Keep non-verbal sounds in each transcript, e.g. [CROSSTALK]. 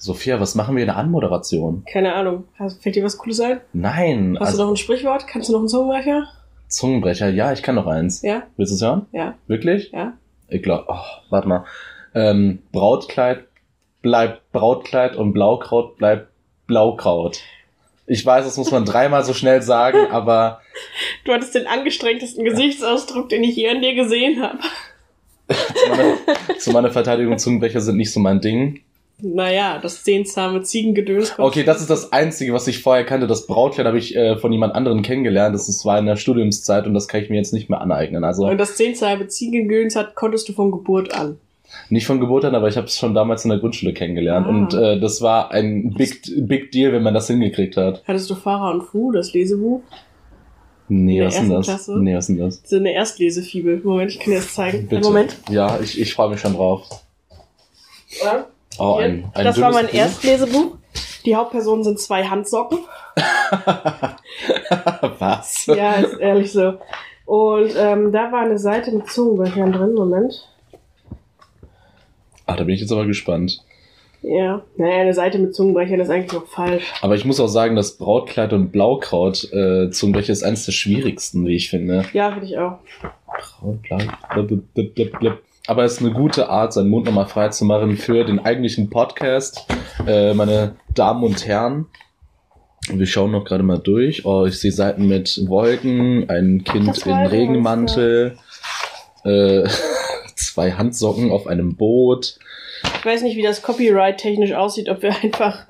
Sophia, was machen wir in der Anmoderation? Keine Ahnung. Fällt dir was Cooles ein? Nein, Hast du also noch ein Sprichwort? Kannst du noch einen Zungenbrecher? Zungenbrecher. Ja, ich kann noch eins. Ja? Willst du es hören? Ja? Wirklich? Ja? Ich glaube, oh, warte mal. Ähm, Brautkleid bleibt Brautkleid und Blaukraut bleibt Blaukraut. Ich weiß, das muss man dreimal so schnell sagen, [LAUGHS] aber Du hattest den angestrengtesten Gesichtsausdruck, den ich je an dir gesehen habe. [LAUGHS] zu meiner, zu meiner Verteidigung, Zungenbrecher sind nicht so mein Ding. Naja, das zehnsame Ziegengedöns. Okay, das ist das Einzige, was ich vorher kannte. Das Brautkleid habe ich äh, von jemand anderem kennengelernt. Das ist- war in der Studiumszeit und das kann ich mir jetzt nicht mehr aneignen. Also Und das zehnsame Ziegengedöns hat, konntest du von Geburt an. nicht von Geburt an, aber ich habe es schon damals in der Grundschule kennengelernt. Ah. Und äh, das war ein Big, Big Deal, wenn man das hingekriegt hat. Hattest du Farah und Fu, das Lesebuch? Nee, was ist denn das? Klasse? Nee, was ist denn das? Das ist eine Erstlesefibel. Moment, ich kann dir das zeigen. Bitte. Moment. Ja, ich, ich freue mich schon drauf. Ja. Oh, ein, ein das war mein Buch. Erstlesebuch. Die Hauptpersonen sind zwei Handsocken. [LAUGHS] Was? Ja, ist ehrlich so. Und ähm, da war eine Seite mit Zungenbrechern drin. Moment. Ach, da bin ich jetzt aber gespannt. Ja. Naja, eine Seite mit Zungenbrechern ist eigentlich noch falsch. Aber ich muss auch sagen, das Brautkleid und Blaukraut äh, Beispiel ist eines der schwierigsten, wie ich finde. Ja, finde ich auch. Braut, blau, blub, blub, blub, blub. Aber es ist eine gute Art, seinen Mund nochmal frei zu machen für den eigentlichen Podcast. Äh, meine Damen und Herren, wir schauen noch gerade mal durch. Oh, ich sehe Seiten mit Wolken, ein Kind ich Regenmantel, äh, [LAUGHS] zwei Handsocken auf einem Boot. Ich weiß nicht, wie das Copyright technisch aussieht, ob wir [LAUGHS] einfach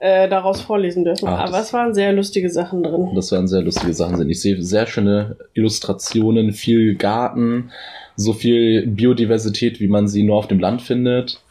äh, daraus vorlesen dürfen. Ah, Aber es waren sehr lustige Sachen drin. Das werden sehr lustige Sachen. Ich sehe sehr schöne Illustrationen, viel Garten, so viel Biodiversität, wie man sie nur auf dem Land findet.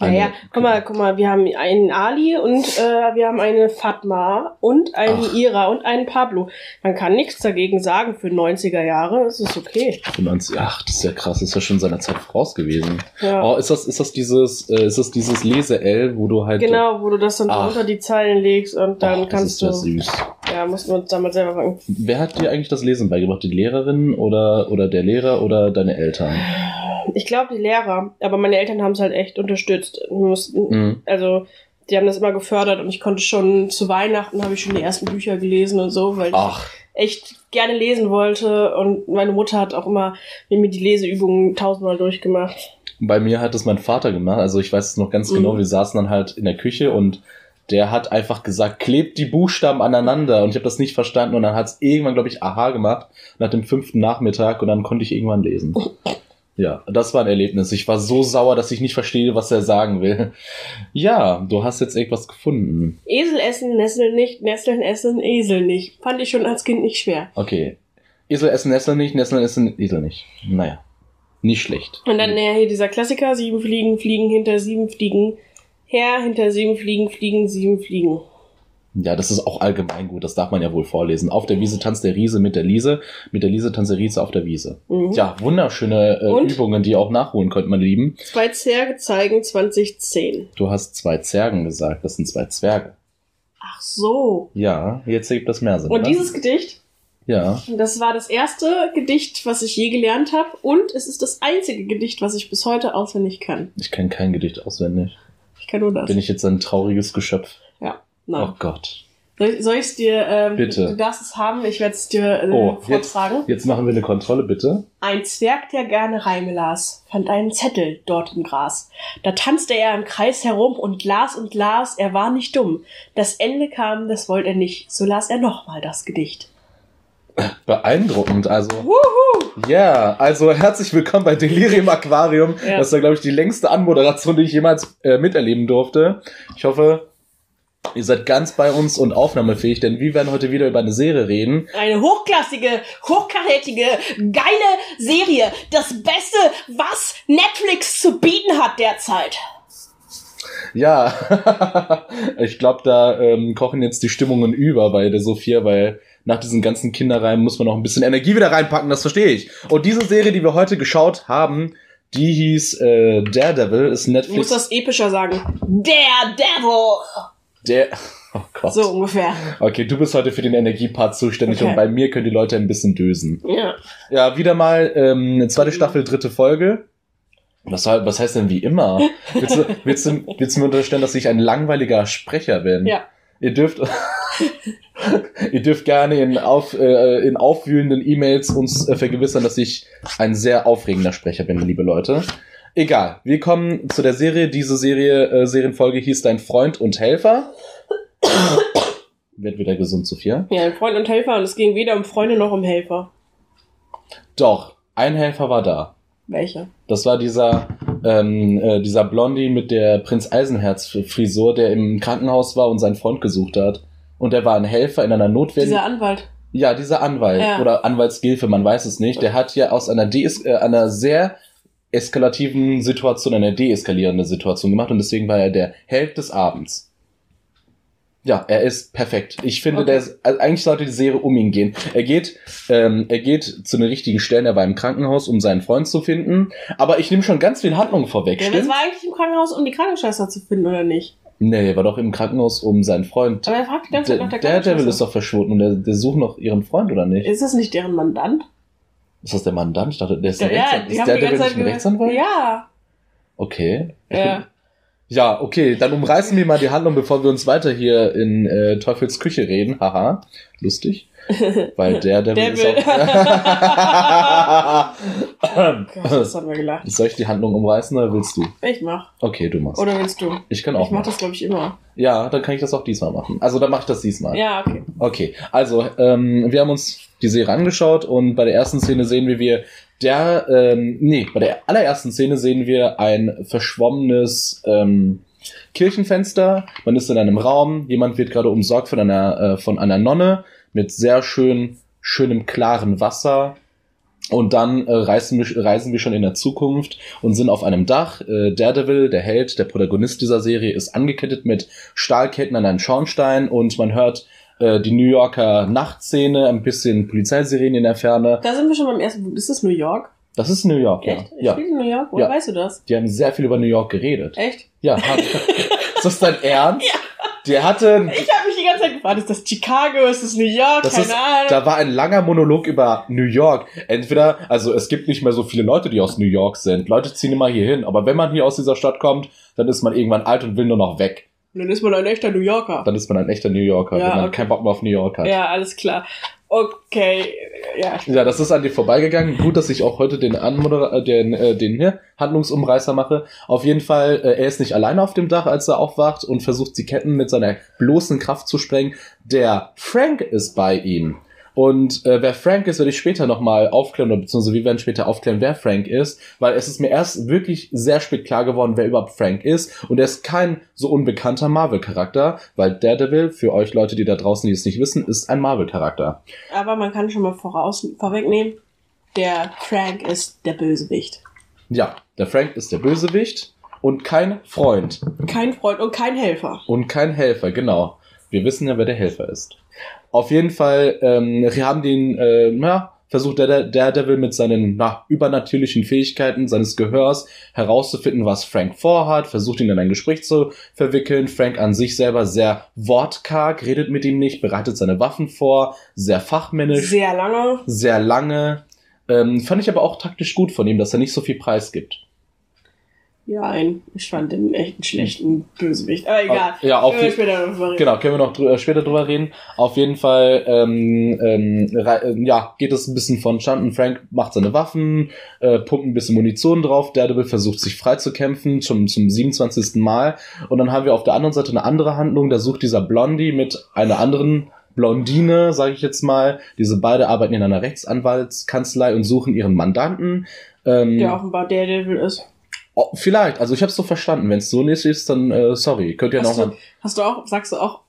Naja, Eine- guck mal, guck mal, wir haben einen Ali und äh, wir haben eine Fatma und einen Ach. Ira und einen Pablo. Man kann nichts dagegen sagen für 90er Jahre, es ist okay. 95 Ach, das ist ja krass, das ist ja schon seiner Zeit voraus gewesen. Ja. Oh, ist das, ist das dieses, äh, ist das dieses Lese-L, wo du halt. Genau, wo du das dann Ach. unter die Zeilen legst und dann das kannst ist ja süß. Ja, mussten wir uns damals selber fangen. Wer hat dir eigentlich das Lesen beigebracht? Die Lehrerin oder, oder der Lehrer oder deine Eltern? Ich glaube, die Lehrer, aber meine Eltern haben es halt echt unterstützt. Mussten, Mhm. also die haben das immer gefördert und ich konnte schon zu Weihnachten habe ich schon die ersten Bücher gelesen und so, weil Ach, ich echt gerne lesen wollte und meine Mutter hat auch immer mit mir die Leseübungen tausendmal durchgemacht. Bei mir hat es mein Vater gemacht. Also ich weiß es noch ganz genau. Mhm. Wir saßen dann halt in der Küche und der hat einfach gesagt, klebt die Buchstaben aneinander. Und ich habe das nicht verstanden. Und dann hat es irgendwann, glaube ich, aha gemacht nach dem fünften Nachmittag und dann konnte ich irgendwann lesen. Ja, das war ein Erlebnis. Ich war so sauer, dass ich nicht verstehe, was er sagen will. [LAUGHS] Ja, du hast jetzt irgendwas gefunden. Esel essen, Nesseln nicht, Nesseln essen, Esel nicht. Fand ich schon als Kind nicht schwer. Okay. Esel essen Nesseln nicht, Nesseln essen Esel nicht. Naja, nicht schlecht. Und dann äh, hier dieser Klassiker, sieben Fliegen, fliegen hinter sieben Fliegen. Her, hinter sieben Fliegen, fliegen sieben Fliegen. Ja, das ist auch allgemein gut, das darf man ja wohl vorlesen. Auf der Wiese tanzt der Riese mit der Liese, mit der Liese tanzt der Riese auf der Wiese. Mhm. Ja, wunderschöne äh? Übungen, die ihr auch nachholen könnt, meine Lieben. Zwei Zwerge zeigen 2010. Du hast zwei Zwergen gesagt, das sind zwei Zwerge. Ach so. Ja, jetzt ergibt das mehr Sinn. Und oder? dieses Gedicht, Ja, das war das erste Gedicht, was ich je gelernt habe. Und es ist das einzige Gedicht, was ich bis heute auswendig kann. ich kenne kein Gedicht auswendig. Ich kann nur das. Bin ich jetzt ein trauriges Geschöpf? Nein. Oh Gott. Soll, soll ich es dir, ähm, Bitte. du darfst es haben, ich werde es dir äh, Oh, jetzt, vortragen. jetzt machen wir eine Kontrolle, bitte. Ein Zwerg, der gerne Reime las, fand einen Zettel dort im Gras. Da tanzte er im Kreis herum und las und las, er war nicht dumm. Das Ende kam, das wollte er nicht, so las er nochmal das Gedicht. Beeindruckend, also. Ja, also herzlich willkommen bei Delirium Aquarium. Ja. Das war, glaube ich, die längste Anmoderation, die ich jemals äh, miterleben durfte. Ich hoffe, ihr seid ganz bei uns und aufnahmefähig, denn wir werden heute wieder über eine Serie reden. Eine hochklassige, hochkarätige, geile Serie. Das Beste, was Netflix zu bieten hat derzeit. Ja, [LAUGHS] ich glaube, da ähm, kochen jetzt die Stimmungen über bei der Sophia, weil nach diesen ganzen Kinderreimen muss man noch ein bisschen Energie wieder reinpacken, das verstehe ich. Und diese Serie, die wir heute geschaut haben, die hieß äh, Daredevil, ist Du musst Netflix. das epischer sagen. Der Devil. Der. [LAUGHS] Oh Gott. So ungefähr. Okay, du bist heute für den Energiepart zuständig Okay. und bei mir können die Leute ein bisschen dösen. Ja. Ja, wieder mal ähm, zweite Staffel, dritte Folge. Was, was heißt denn wie immer? Willst du, [LAUGHS] willst, du, willst du mir unterstellen, dass ich ein langweiliger Sprecher bin? Ja. Ihr dürft, [LAUGHS] ihr dürft gerne in, auf, äh, in aufwühlenden E-Mails uns äh, vergewissern, dass ich ein sehr aufregender Sprecher bin, liebe Leute. Egal, wir kommen zu der Serie. Diese Serie, äh, Serienfolge hieß Dein Freund und Helfer. Wird wieder gesund, Sophia. Ja, ein Freund und Helfer und es ging weder um Freunde noch um Helfer. Doch, ein Helfer war da. Welcher? Das war dieser, ähm, äh, dieser Blondie mit der Prinz Eisenherz-Frisur, der im Krankenhaus war und seinen Freund gesucht hat. Und der war ein Helfer in einer Notwehr. Dieser Anwalt. Ja, dieser Anwalt Ja. oder Anwaltsgilfe, man weiß es nicht. Der hat ja aus einer, Dees äh, einer sehr eskalativen Situation eine deeskalierende Situation gemacht und deswegen war er der Held des Abends. Ja, er ist perfekt. Ich finde, Okay. der ist, also eigentlich sollte die Serie um ihn gehen. Er geht, ähm, er geht zu den richtigen Stellen. Er war im Krankenhaus, um seinen Freund zu finden. Aber ich nehme schon ganz viel Handlung vorweg. Ja, stimmt? war eigentlich im Krankenhaus, um die Krankenschwester zu finden, oder nicht? Nee, er war doch im Krankenhaus, um seinen Freund. Aber er fragt die ganze Zeit Der, nach der der Devil ist doch verschwunden und der, der sucht noch ihren Freund, oder nicht? Ist das nicht deren Mandant? Ist das der Mandant? Ich dachte, der ist, ein Ja, Rechtsanwalt. ist der nicht ein Rechtsanwalt? Ja. Okay. Ja. Ja, okay, dann umreißen wir mal die Handlung, bevor wir uns weiter hier in äh, Teufels Küche reden. Haha, lustig. [LAUGHS] Weil der Devil ist Devil. auch... [LAUGHS] Gott, das haben wir gelacht. Soll ich die Handlung umreißen oder willst du? Ich mach. Okay, du machst. Oder willst du? Ich kann auch Ich mach machen. das, glaube ich, immer. Ja, dann kann ich das auch diesmal machen. Also dann mache ich das diesmal. Ja, okay. Okay, also ähm, wir haben uns die Serie angeschaut und bei der ersten Szene sehen wir, wie der, ähm, nee, bei der allerersten Szene sehen wir ein verschwommenes ähm, Kirchenfenster. Man ist in einem Raum, jemand wird gerade umsorgt von einer, äh, von einer Nonne mit sehr schön, schönem klaren Wasser. Und dann äh, reisen, wir, reisen wir schon in der Zukunft und sind auf einem Dach. Äh, Daredevil, der Held, der Protagonist dieser Serie, ist angekettet mit Stahlketten an einen Schornstein und man hört äh, die New Yorker Nachtszene, ein bisschen Polizeisirenen in der Ferne. Da sind wir schon beim ersten. Ist das New York? Das ist New York, ja. Echt? ja. Spielt in New York? Woher Ja. weißt du das? Die haben sehr viel über New York geredet. Echt? Ja. [LAUGHS] ist das dein Ernst? Ja. Der hatte, Ich habe mich die ganze Zeit gefragt, ist das Chicago, ist das New York? Das Keine ist- Ahnung. da war ein langer Monolog über New York. Entweder, also es gibt nicht mehr so viele Leute, die aus New York sind. Leute ziehen immer hier hin. Aber wenn man hier aus dieser Stadt kommt, dann ist man irgendwann alt und will nur noch weg. Und dann ist man ein echter New Yorker. Dann ist man ein echter New Yorker, Ja, wenn man okay. keinen Bock mehr auf New York hat. Ja, alles klar. Okay, ja. Ja, das ist an dir vorbeigegangen. Gut, dass ich auch heute den Anmoder äh, den, äh, den hier, Handlungsumreißer mache. Auf jeden Fall, äh, er ist nicht alleine auf dem Dach, als er aufwacht und versucht, die Ketten mit seiner bloßen Kraft zu sprengen. Der Frank ist bei ihm. Und äh, wer Frank ist, werde ich später nochmal aufklären, oder beziehungsweise wir werden später aufklären, wer Frank ist, weil es ist mir erst wirklich sehr spät klar geworden, wer überhaupt Frank ist. Und er ist kein so unbekannter Marvel-Charakter, weil Daredevil, für euch Leute, die da draußen, die es nicht wissen, ist ein Marvel-Charakter. Aber man kann schon mal voraus, vorwegnehmen, der Frank ist der Bösewicht. Ja, der Frank ist der Bösewicht und kein Freund Kein Freund und kein Helfer. und kein Helfer, genau. Wir wissen ja, wer der Helfer ist. Auf jeden Fall, ähm, wir haben den, äh, na, versucht der, der Daredevil mit seinen na, übernatürlichen Fähigkeiten seines Gehörs herauszufinden, was Frank vorhat, versucht ihn in ein Gespräch zu verwickeln. Frank an sich selber sehr wortkarg, redet mit ihm nicht, bereitet seine Waffen vor, sehr fachmännisch, Sehr lange. sehr lange. Ähm, fand ich aber auch taktisch gut von ihm, dass er nicht so viel Preis gibt. Ja, ein, ich fand den echt einen schlechten Bösewicht. Aber egal. Ja, auf Können wir später. Genau, können wir noch drü äh, später drüber reden. Auf jeden Fall, ähm, ähm, äh, ja, geht es ein bisschen vonstatten. Frank macht seine Waffen, äh, pumpt ein bisschen Munition drauf. Daredevil versucht sich frei zu kämpfen, zum, zum 27. Mal. Und dann haben wir auf der anderen Seite eine andere Handlung. Da sucht dieser Blondie mit einer anderen Blondine, sage ich jetzt mal. Diese beide arbeiten in einer Rechtsanwaltskanzlei und suchen ihren Mandanten. Ähm, Der offenbar Daredevil ist. Oh, vielleicht, also ich habe es so verstanden. Wenn es so nicht ist, dann äh, sorry. Könnt ihr noch Hast mal... du, hast du auch, sagst du auch,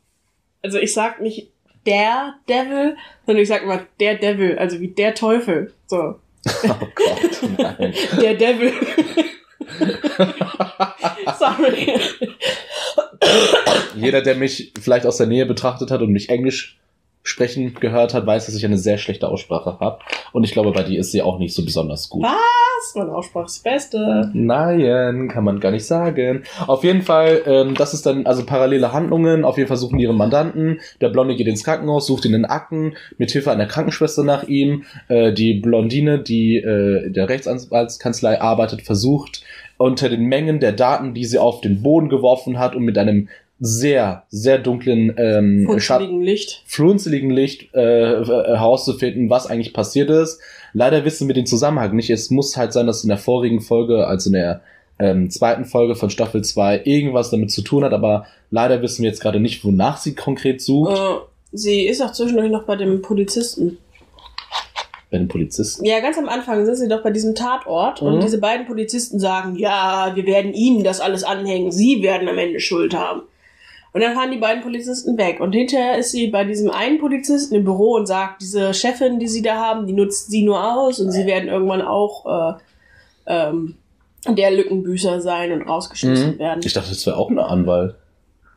also ich sag nicht der Devil, sondern ich sag immer der Devil, also wie der Teufel. So, [LAUGHS] Oh Gott, nein. [LAUGHS] der Devil. [LAUGHS] Sorry. Jeder, der mich vielleicht aus der Nähe betrachtet hat und mich Englisch sprechen gehört hat, weiß, dass ich eine sehr schlechte Aussprache habe. Und ich glaube, bei dir ist sie auch nicht so besonders gut. Was? Was? Meine Aussprache ist das Beste. Nein, kann man gar nicht sagen. Auf jeden Fall, ähm, das ist dann also parallele Handlungen. Auf jeden Fall suchen die ihren Mandanten. Der Blonde geht ins Krankenhaus, sucht in den Akten mit Hilfe einer Krankenschwester nach ihm. Äh, die Blondine, die äh, der Rechtsanwaltskanzlei arbeitet, versucht unter den Mengen der Daten, die sie auf den Boden geworfen hat und mit einem sehr, sehr dunklen ähm, Schatten Funzeligen Licht. flunzeligen Licht äh, herauszufinden, was eigentlich passiert ist. Leider wissen wir den Zusammenhang nicht. Es muss halt sein, dass in der vorigen Folge, also in der ähm, zweiten Folge von Staffel 2, irgendwas damit zu tun hat, aber leider wissen wir jetzt gerade nicht, wonach sie konkret sucht. Äh, sie ist auch zwischendurch noch bei dem Polizisten. Bei den Polizisten. Ja, ganz am Anfang sind sie doch bei diesem Tatort Mhm. und diese beiden Polizisten sagen, ja, wir werden ihnen das alles anhängen, sie werden am Ende Schuld haben. Und dann fahren die beiden Polizisten weg. Und hinterher ist sie bei diesem einen Polizisten im Büro und sagt, diese Chefin, die sie da haben, die nutzt sie nur aus und sie werden irgendwann auch äh, ähm, der Lückenbüßer sein und rausgeschmissen Mhm. werden. Ich dachte, das wäre auch eine Anwalt.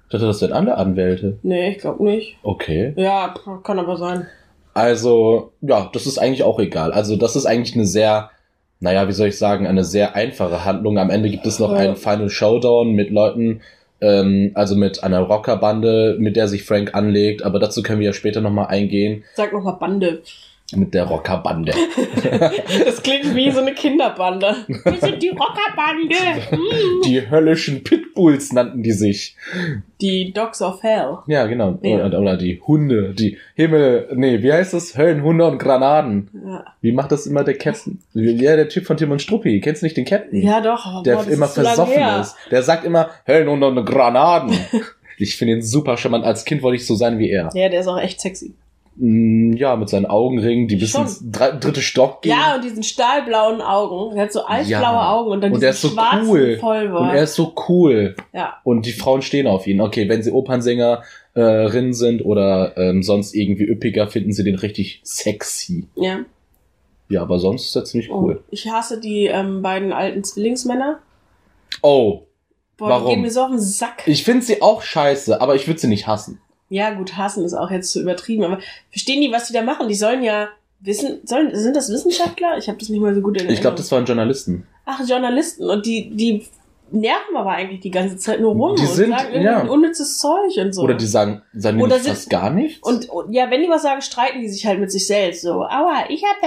Ich dachte, das wären andere Anwälte. nee, ich glaube nicht. Okay. Ja, kann aber sein. Also, ja, das ist eigentlich auch egal. Also, das ist eigentlich eine sehr, naja, wie soll ich sagen, eine sehr einfache Handlung. Am Ende gibt es noch Ja. einen Final Showdown mit Leuten, ähm, also mit einer Rockerbande, mit der sich Frank anlegt. Aber dazu können wir ja später nochmal eingehen. Sag noch mal Bande. Mit der Rockerbande. [LAUGHS] Das klingt wie so eine Kinderbande. Wir sind die Rockerbande. Hm. die höllischen Pitbulls nannten die sich. Die Dogs of Hell. Ja, genau. Ja. Oder, oder die Hunde, die Himmel, nee, wie heißt das? Höllenhunde und Granaten. Ja, Wie macht das immer der Captain? Ja, der Typ von Tim und Struppi. Kennst du nicht den Captain? ja doch. aber der boah, immer ist versoffen ist. Der sagt immer Höllenhunde und Granaten. ich finde ihn super charmant. Als Kind wollte ich so sein wie er. Ja, der ist auch echt sexy. Mm, Ja, mit seinen Augenringen, die bis Schon. ins dritte Stock gehen. Ja, und diesen stahlblauen Augen. Er hat so eisblaue Ja. Augen und dann Und diesen er ist so schwarzen cool. Vollbart. Und er ist so cool. ja. Und die Frauen stehen auf ihn. Okay, wenn sie Opernsängerinnen sind oder ähm, sonst irgendwie üppiger, finden sie den richtig sexy. ja. Ja, aber sonst ist er ziemlich cool. Und ich hasse die ähm, beiden alten Zwillingsmänner. Oh, Boah, Warum? die gehen mir so auf den Sack. ich finde sie auch scheiße, aber ich würde sie nicht hassen. Ja, gut, hassen ist auch jetzt zu übertrieben, aber verstehen die, was die da machen? Die sollen ja wissen, sollen, sind das Wissenschaftler? Ich habe das nicht mal so gut in Ich glaube, das waren Journalisten. Ach, Journalisten. Und die, die nerven aber eigentlich die ganze Zeit nur rum Die und sind- sagen irgendwie ja. ein unnützes Zeug und so. Oder die sagen, sagen die Oder nicht sind- gar nichts? und, und ja, wenn die was sagen, streiten die sich halt mit sich selbst. So, aua, ich hab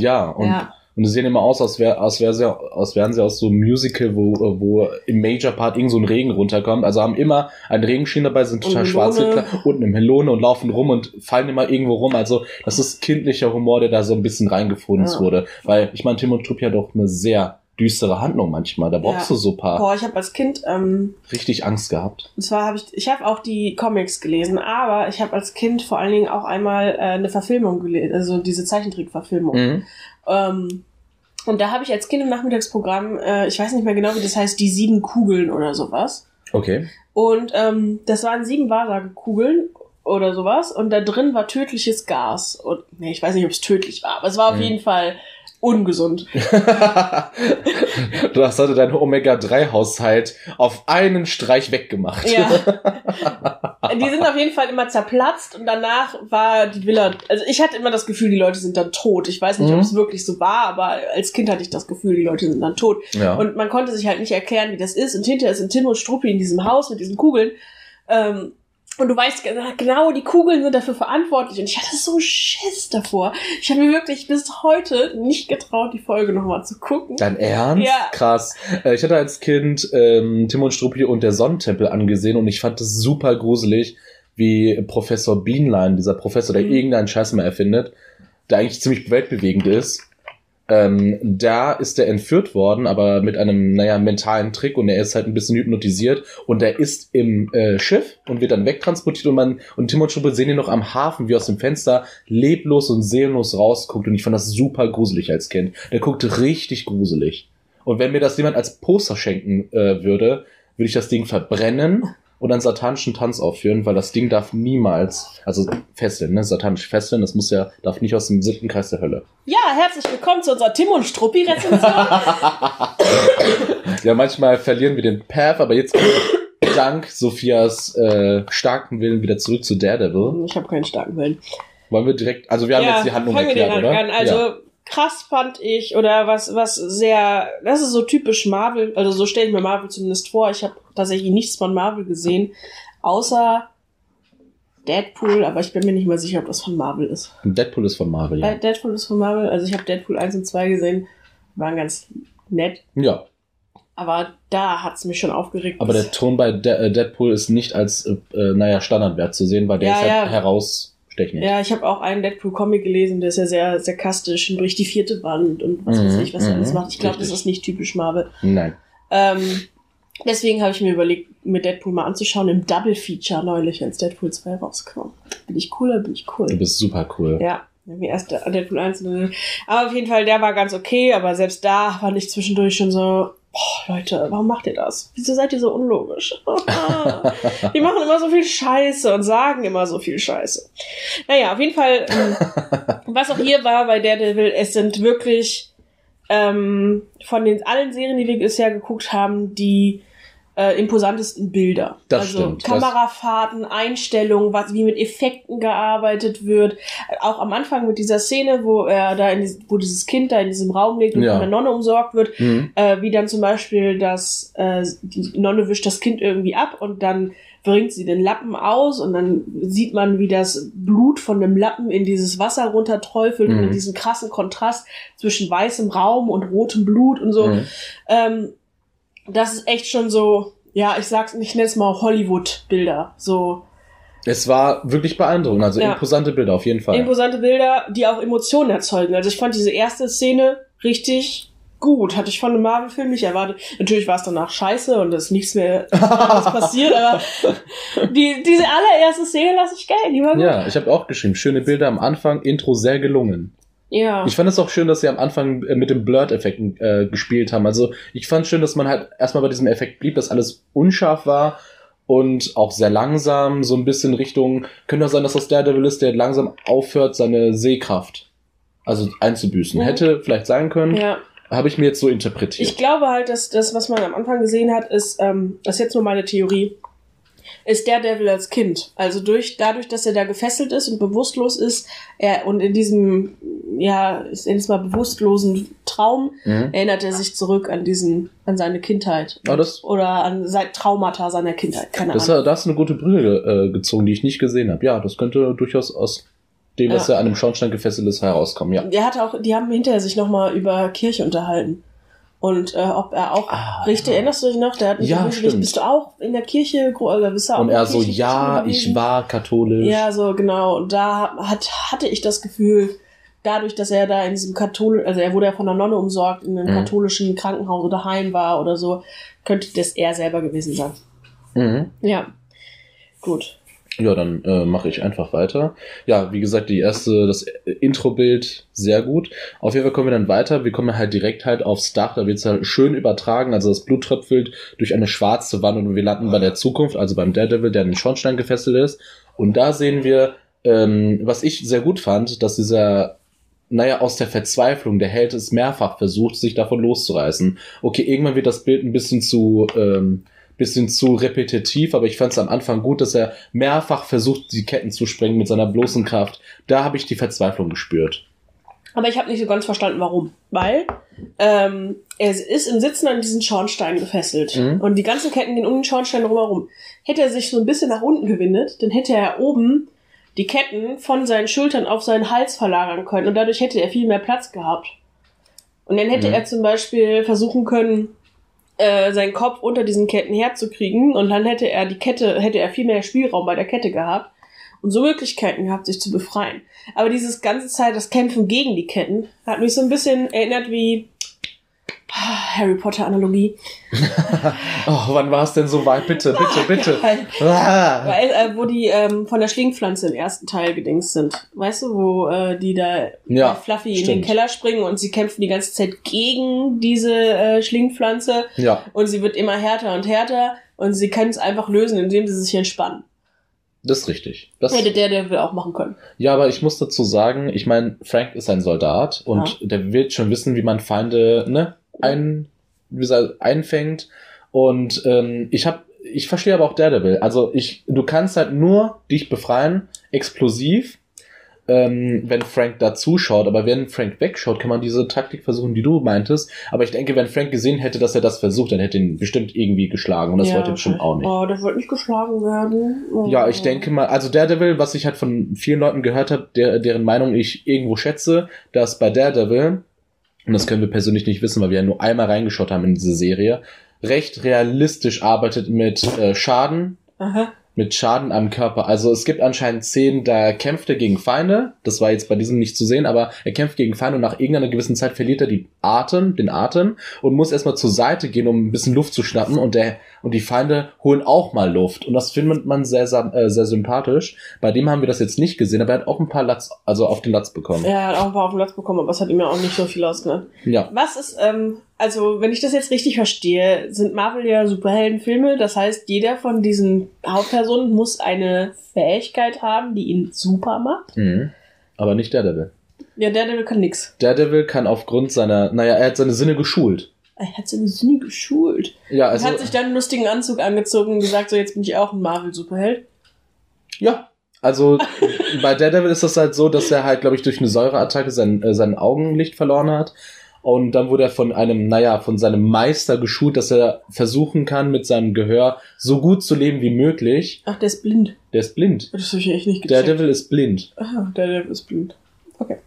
ja, und, Ja. Und die sehen immer aus, als, wär, als, wär sie, als wären sie aus so einem Musical, wo, wo im Major Part irgend so ein Regen runterkommt. Also haben immer einen Regenschirm dabei, sind total schwarz und eine Melone und laufen rum und fallen immer irgendwo rum. Also das ist kindlicher Humor, der da so ein bisschen reingefunden Ja. wurde. Weil ich meine, Tim und Truppi hat doch eine sehr düstere Handlung manchmal. Da brauchst Ja. du so ein paar Boah, ich habe als Kind, ähm, richtig Angst gehabt. und zwar habe ich, ich habe auch die Comics gelesen, aber ich habe als Kind vor allen Dingen auch einmal äh, eine Verfilmung gelesen, also diese Zeichentrickverfilmung. Mhm. Ähm, und da habe ich als Kind im Nachmittagsprogramm, äh, ich weiß nicht mehr genau, wie das heißt, die sieben Kugeln oder sowas. Okay. Und ähm, das waren sieben Wahrsagekugeln oder sowas. Und da drin war tödliches Gas. Und nee, ich weiß nicht, ob es tödlich war, aber es war auf Mhm. jeden Fall ungesund. [LAUGHS] du hast also deinen Omega-3-Haushalt auf einen Streich weggemacht. Ja. [LAUGHS] die sind auf jeden Fall immer zerplatzt und danach war die Villa. Also ich hatte immer das Gefühl, die Leute sind dann tot. Ich weiß nicht, Mhm. ob es wirklich so war, aber als Kind hatte ich das Gefühl, die Leute sind dann tot. ja. Und man konnte sich halt nicht erklären, wie das ist. Und hinterher sind Tim und Struppi in diesem Haus mit diesen Kugeln. Ähm, und du weißt ge- genau, die Kugeln sind dafür verantwortlich. Und ich hatte so Schiss davor. Ich habe mir wirklich bis heute nicht getraut, die Folge nochmal zu gucken. Dein Ernst? Ja. Krass. Äh, Ich hatte als Kind ähm, Tim und Struppi und der Sonnentempel angesehen und ich fand das super gruselig, wie Professor Beanline, dieser Professor, der Mhm. irgendeinen Scheiß mal erfindet, der eigentlich ziemlich weltbewegend ist. Ähm, da ist er entführt worden, aber mit einem, naja, mentalen Trick und er ist halt ein bisschen hypnotisiert und er ist im äh, Schiff und wird dann wegtransportiert und man und Tim und Struppi sehen ihn noch am Hafen, wie aus dem Fenster leblos und seelenlos rausguckt und ich fand das super gruselig als Kind. Der guckte richtig gruselig. Und wenn mir das jemand als Poster schenken äh, würde, würde ich das Ding verbrennen und einen satanischen Tanz aufführen, weil das Ding darf niemals, also fesseln, ne, satanisch fesseln, das muss ja, darf nicht aus dem siebten Kreis der Hölle. Ja, herzlich willkommen zu unserer Tim und Struppi-Rezension. [LAUGHS] Ja, manchmal verlieren wir den Path, aber jetzt dank Sophias äh, starken Willen wieder zurück zu Daredevil. ich habe keinen starken Willen. Wollen wir direkt, also wir haben jetzt die Handlung erklärt, oder? an. Also ja. krass fand ich, oder was, was sehr, das ist so typisch Marvel, also so stelle ich mir Marvel zumindest vor. Ich habe tatsächlich nichts von Marvel gesehen, außer Deadpool, aber ich bin mir nicht mal sicher, ob das von Marvel ist. Deadpool ist von Marvel, ja. Äh, Deadpool ist von Marvel, also ich habe Deadpool 1 und 2 gesehen, waren ganz nett, Ja, aber da hat's mich schon aufgeregt. aber der Ton bei De äh, Deadpool ist nicht als, äh, äh, naja, Standardwert zu sehen, weil der Ja, ist halt ja. herausstechend. Ja, ich habe auch einen Deadpool-Comic gelesen, der ist ja sehr sarkastisch und durch die vierte Wand und was weiß Mhm, ich, was er alles mhm, macht. Ich glaube, das ist nicht typisch Marvel. Nein. Ähm, deswegen habe ich mir überlegt, mir Deadpool mal anzuschauen im Double-Feature neulich, als Deadpool 2 rauskam. Bin ich cooler, bin ich Du cool. bist super cool. Ja, mir erst Deadpool 1. und Aber auf jeden Fall, der war ganz okay, aber selbst da fand ich zwischendurch schon so, boah, Leute, warum macht ihr das? Wieso seid ihr so unlogisch? [LAUGHS] Die machen immer so viel Scheiße und sagen immer so viel Scheiße. Naja, auf jeden Fall, ähm, [LAUGHS] was auch hier war bei Daredevil, es sind wirklich ähm, von den allen Serien, die wir bisher geguckt haben, die äh, imposantesten Bilder. Das also stimmt. Kamerafahrten, Einstellungen, was, wie mit Effekten gearbeitet wird. Auch am Anfang mit dieser Szene, wo er da in dies- wo dieses Kind da in diesem Raum liegt und Ja. von der Nonne umsorgt wird, Mhm. äh, wie dann zum Beispiel das, äh, die Nonne wischt das Kind irgendwie ab und dann bringt sie den Lappen aus und dann sieht man, wie das Blut von dem Lappen in dieses Wasser runterträufelt Mhm. und diesen krassen Kontrast zwischen weißem Raum und rotem Blut und so. Mhm. Ähm, das ist echt schon so, ja, ich sag's, ich nenne es mal Hollywood-Bilder. So Es war wirklich beeindruckend, also Ja. imposante Bilder auf jeden Fall. imposante Bilder, die auch Emotionen erzeugen. Also ich fand diese erste Szene richtig gut. Hatte ich von einem Marvel-Film nicht erwartet. Natürlich war es danach scheiße und es ist nichts mehr [LAUGHS] passiert, aber die, diese allererste Szene lasse ich geil. Die war gut. ja, ich habe auch geschrieben, schöne Bilder am Anfang, Intro sehr gelungen. Ja. Ich fand es auch schön, dass sie am Anfang äh, mit den Blurred-Effekten äh, gespielt haben. Also ich fand schön, dass man halt erstmal bei diesem Effekt blieb, dass alles unscharf war und auch sehr langsam, so ein bisschen Richtung, könnte auch sein, dass das Daredevil ist, der langsam aufhört, seine Sehkraft also einzubüßen. Mhm. Hätte vielleicht sein können, ja. habe ich mir jetzt so interpretiert. Ich glaube halt, dass das, was man am Anfang gesehen hat, ist, ähm, das ist jetzt nur meine Theorie, ist der Devil als Kind. Also durch, dadurch, dass er da gefesselt ist und bewusstlos ist, er, und in diesem, ja, ich nenne es mal bewusstlosen Traum, mhm. erinnert er sich zurück an diesen, an seine Kindheit. Aber das, Oder an sein Traumata seiner Kindheit. Keine das, Ahnung. da hast du eine gute Brille äh, gezogen, die ich nicht gesehen habe. Ja, das könnte durchaus aus dem, was Ja. ja an einem Schornstein gefesselt ist, herauskommen. Ja. Der hat auch, die haben hinterher sich nochmal über Kirche unterhalten. Und äh, ob er auch, Ah, richtig, ja. erinnerst du dich noch? Der hat mich Ja, gewünscht, bist du auch in der Kirche, oder bist du auch Und er so, ja, ich war katholisch. Ja, so genau. Und da hat, hatte ich das Gefühl, dadurch, dass er da in diesem katholischen, also er wurde ja von der Nonne umsorgt, in einem Mhm. katholischen Krankenhaus oder Heim war oder so, könnte das er selber gewesen sein. Mhm. Ja. Gut. Ja, dann äh, mache ich einfach weiter. Ja, wie gesagt, die erste, das äh, Intro-Bild sehr gut. Auf jeden Fall kommen wir dann weiter. Wir kommen halt direkt halt aufs Dach. Da wird es halt schön übertragen. Also das Blut tröpfelt durch eine schwarze Wand und wir landen bei der Zukunft, also beim Daredevil, der an den Schornstein gefesselt ist. Und da sehen wir, ähm, was ich sehr gut fand, dass dieser naja, aus der Verzweiflung, der Held es mehrfach versucht, sich davon loszureißen. Okay, irgendwann wird das Bild ein bisschen zu, ähm, bisschen zu repetitiv, aber ich fand es am Anfang gut, dass er mehrfach versucht, die Ketten zu sprengen mit seiner bloßen Kraft. Da habe ich die Verzweiflung gespürt. Aber ich habe nicht so ganz verstanden, warum. Weil ähm, er ist im Sitzen an diesen Schornstein gefesselt. Mhm. Und die ganzen Ketten gehen um den Schornstein drumherum. Hätte er sich so ein bisschen nach unten gewindet, dann hätte er oben die Ketten von seinen Schultern auf seinen Hals verlagern können. Und dadurch hätte er viel mehr Platz gehabt. Und dann hätte Mhm. er zum Beispiel versuchen können, äh, seinen Kopf unter diesen Ketten herzukriegen. Und dann hätte er die Kette, hätte er viel mehr Spielraum bei der Kette gehabt. Und so Möglichkeiten gehabt, sich zu befreien. Aber dieses ganze Zeit, das Kämpfen gegen die Ketten, hat mich so ein bisschen erinnert wie Harry Potter Analogie. [LAUGHS] Oh, wann war es denn so weit? Bitte, bitte, bitte. [LAUGHS] Weil, Ah. weil äh, wo die ähm, von der Schlingpflanze im ersten Teil gedingst sind. Weißt du, wo äh, die da Ja, bei Fluffy in stimmt. den Keller springen und sie kämpfen die ganze Zeit gegen diese äh, Schlingpflanze Ja, und sie wird immer härter und härter und sie können es einfach lösen, indem sie sich entspannen. das ist richtig. Das, Hätte der, der will auch machen können. ja, aber ich muss dazu sagen, ich meine, Frank ist ein Soldat und der wird schon wissen, wie man Feinde ne, ein, wie gesagt, einfängt. Und ähm, ich habe, ich verstehe aber auch Daredevil. Also ich, du kannst halt nur dich befreien, explosiv. ähm, wenn Frank da zuschaut, aber wenn Frank wegschaut, kann man diese Taktik versuchen, die du meintest. Aber ich denke, wenn Frank gesehen hätte, dass er das versucht, dann hätte ihn bestimmt irgendwie geschlagen und das Ja, wollte er bestimmt auch nicht. Oh, der wird nicht geschlagen werden. Oh. Ja, ich denke mal, also Daredevil, was ich halt von vielen Leuten gehört habe, der, deren Meinung ich irgendwo schätze, dass bei Daredevil, und das können wir persönlich nicht wissen, weil wir ja nur einmal reingeschaut haben in diese Serie, recht realistisch arbeitet mit äh, Schaden, Aha. mit Schaden am Körper. Also es gibt anscheinend Szenen, da kämpft er gegen Feinde. Das war jetzt bei diesem nicht zu sehen, aber er kämpft gegen Feinde und nach irgendeiner gewissen Zeit verliert er die Atem, den Atem und muss erstmal zur Seite gehen, um ein bisschen Luft zu schnappen und der und die Feinde holen auch mal Luft und das findet man sehr sehr, äh, sehr sympathisch. Bei dem haben wir das jetzt nicht gesehen, aber er hat auch ein paar Latz, also auf den Latz bekommen. Er hat auch ein paar auf den Platz bekommen, aber es hat ihm ja auch nicht so viel ausgemacht. Ja. Was ist, ähm, also wenn ich das jetzt richtig verstehe, sind Marvel ja Superheldenfilme. Das heißt, jeder von diesen Hauptpersonen muss eine Fähigkeit haben, die ihn super macht. Mhm. Aber nicht Daredevil. Ja, Daredevil kann nix. Daredevil kann aufgrund seiner, naja, er hat seine Sinne geschult. Er hat seine Sinne geschult. Ja, Er also hat sich dann einen lustigen Anzug angezogen und gesagt, so jetzt bin ich auch ein Marvel-Superheld. Ja. Also [LAUGHS] bei Daredevil ist das halt so, dass er halt, glaube ich, durch eine Säureattacke sein, äh, sein Augenlicht verloren hat. Und dann wurde er von einem, naja, von seinem Meister geschult, dass er versuchen kann, mit seinem Gehör so gut zu leben wie möglich. Ach, der ist blind. Der ist blind. Das habe ich echt nicht gecheckt. Daredevil ist blind. Aha, Daredevil ist blind. Okay.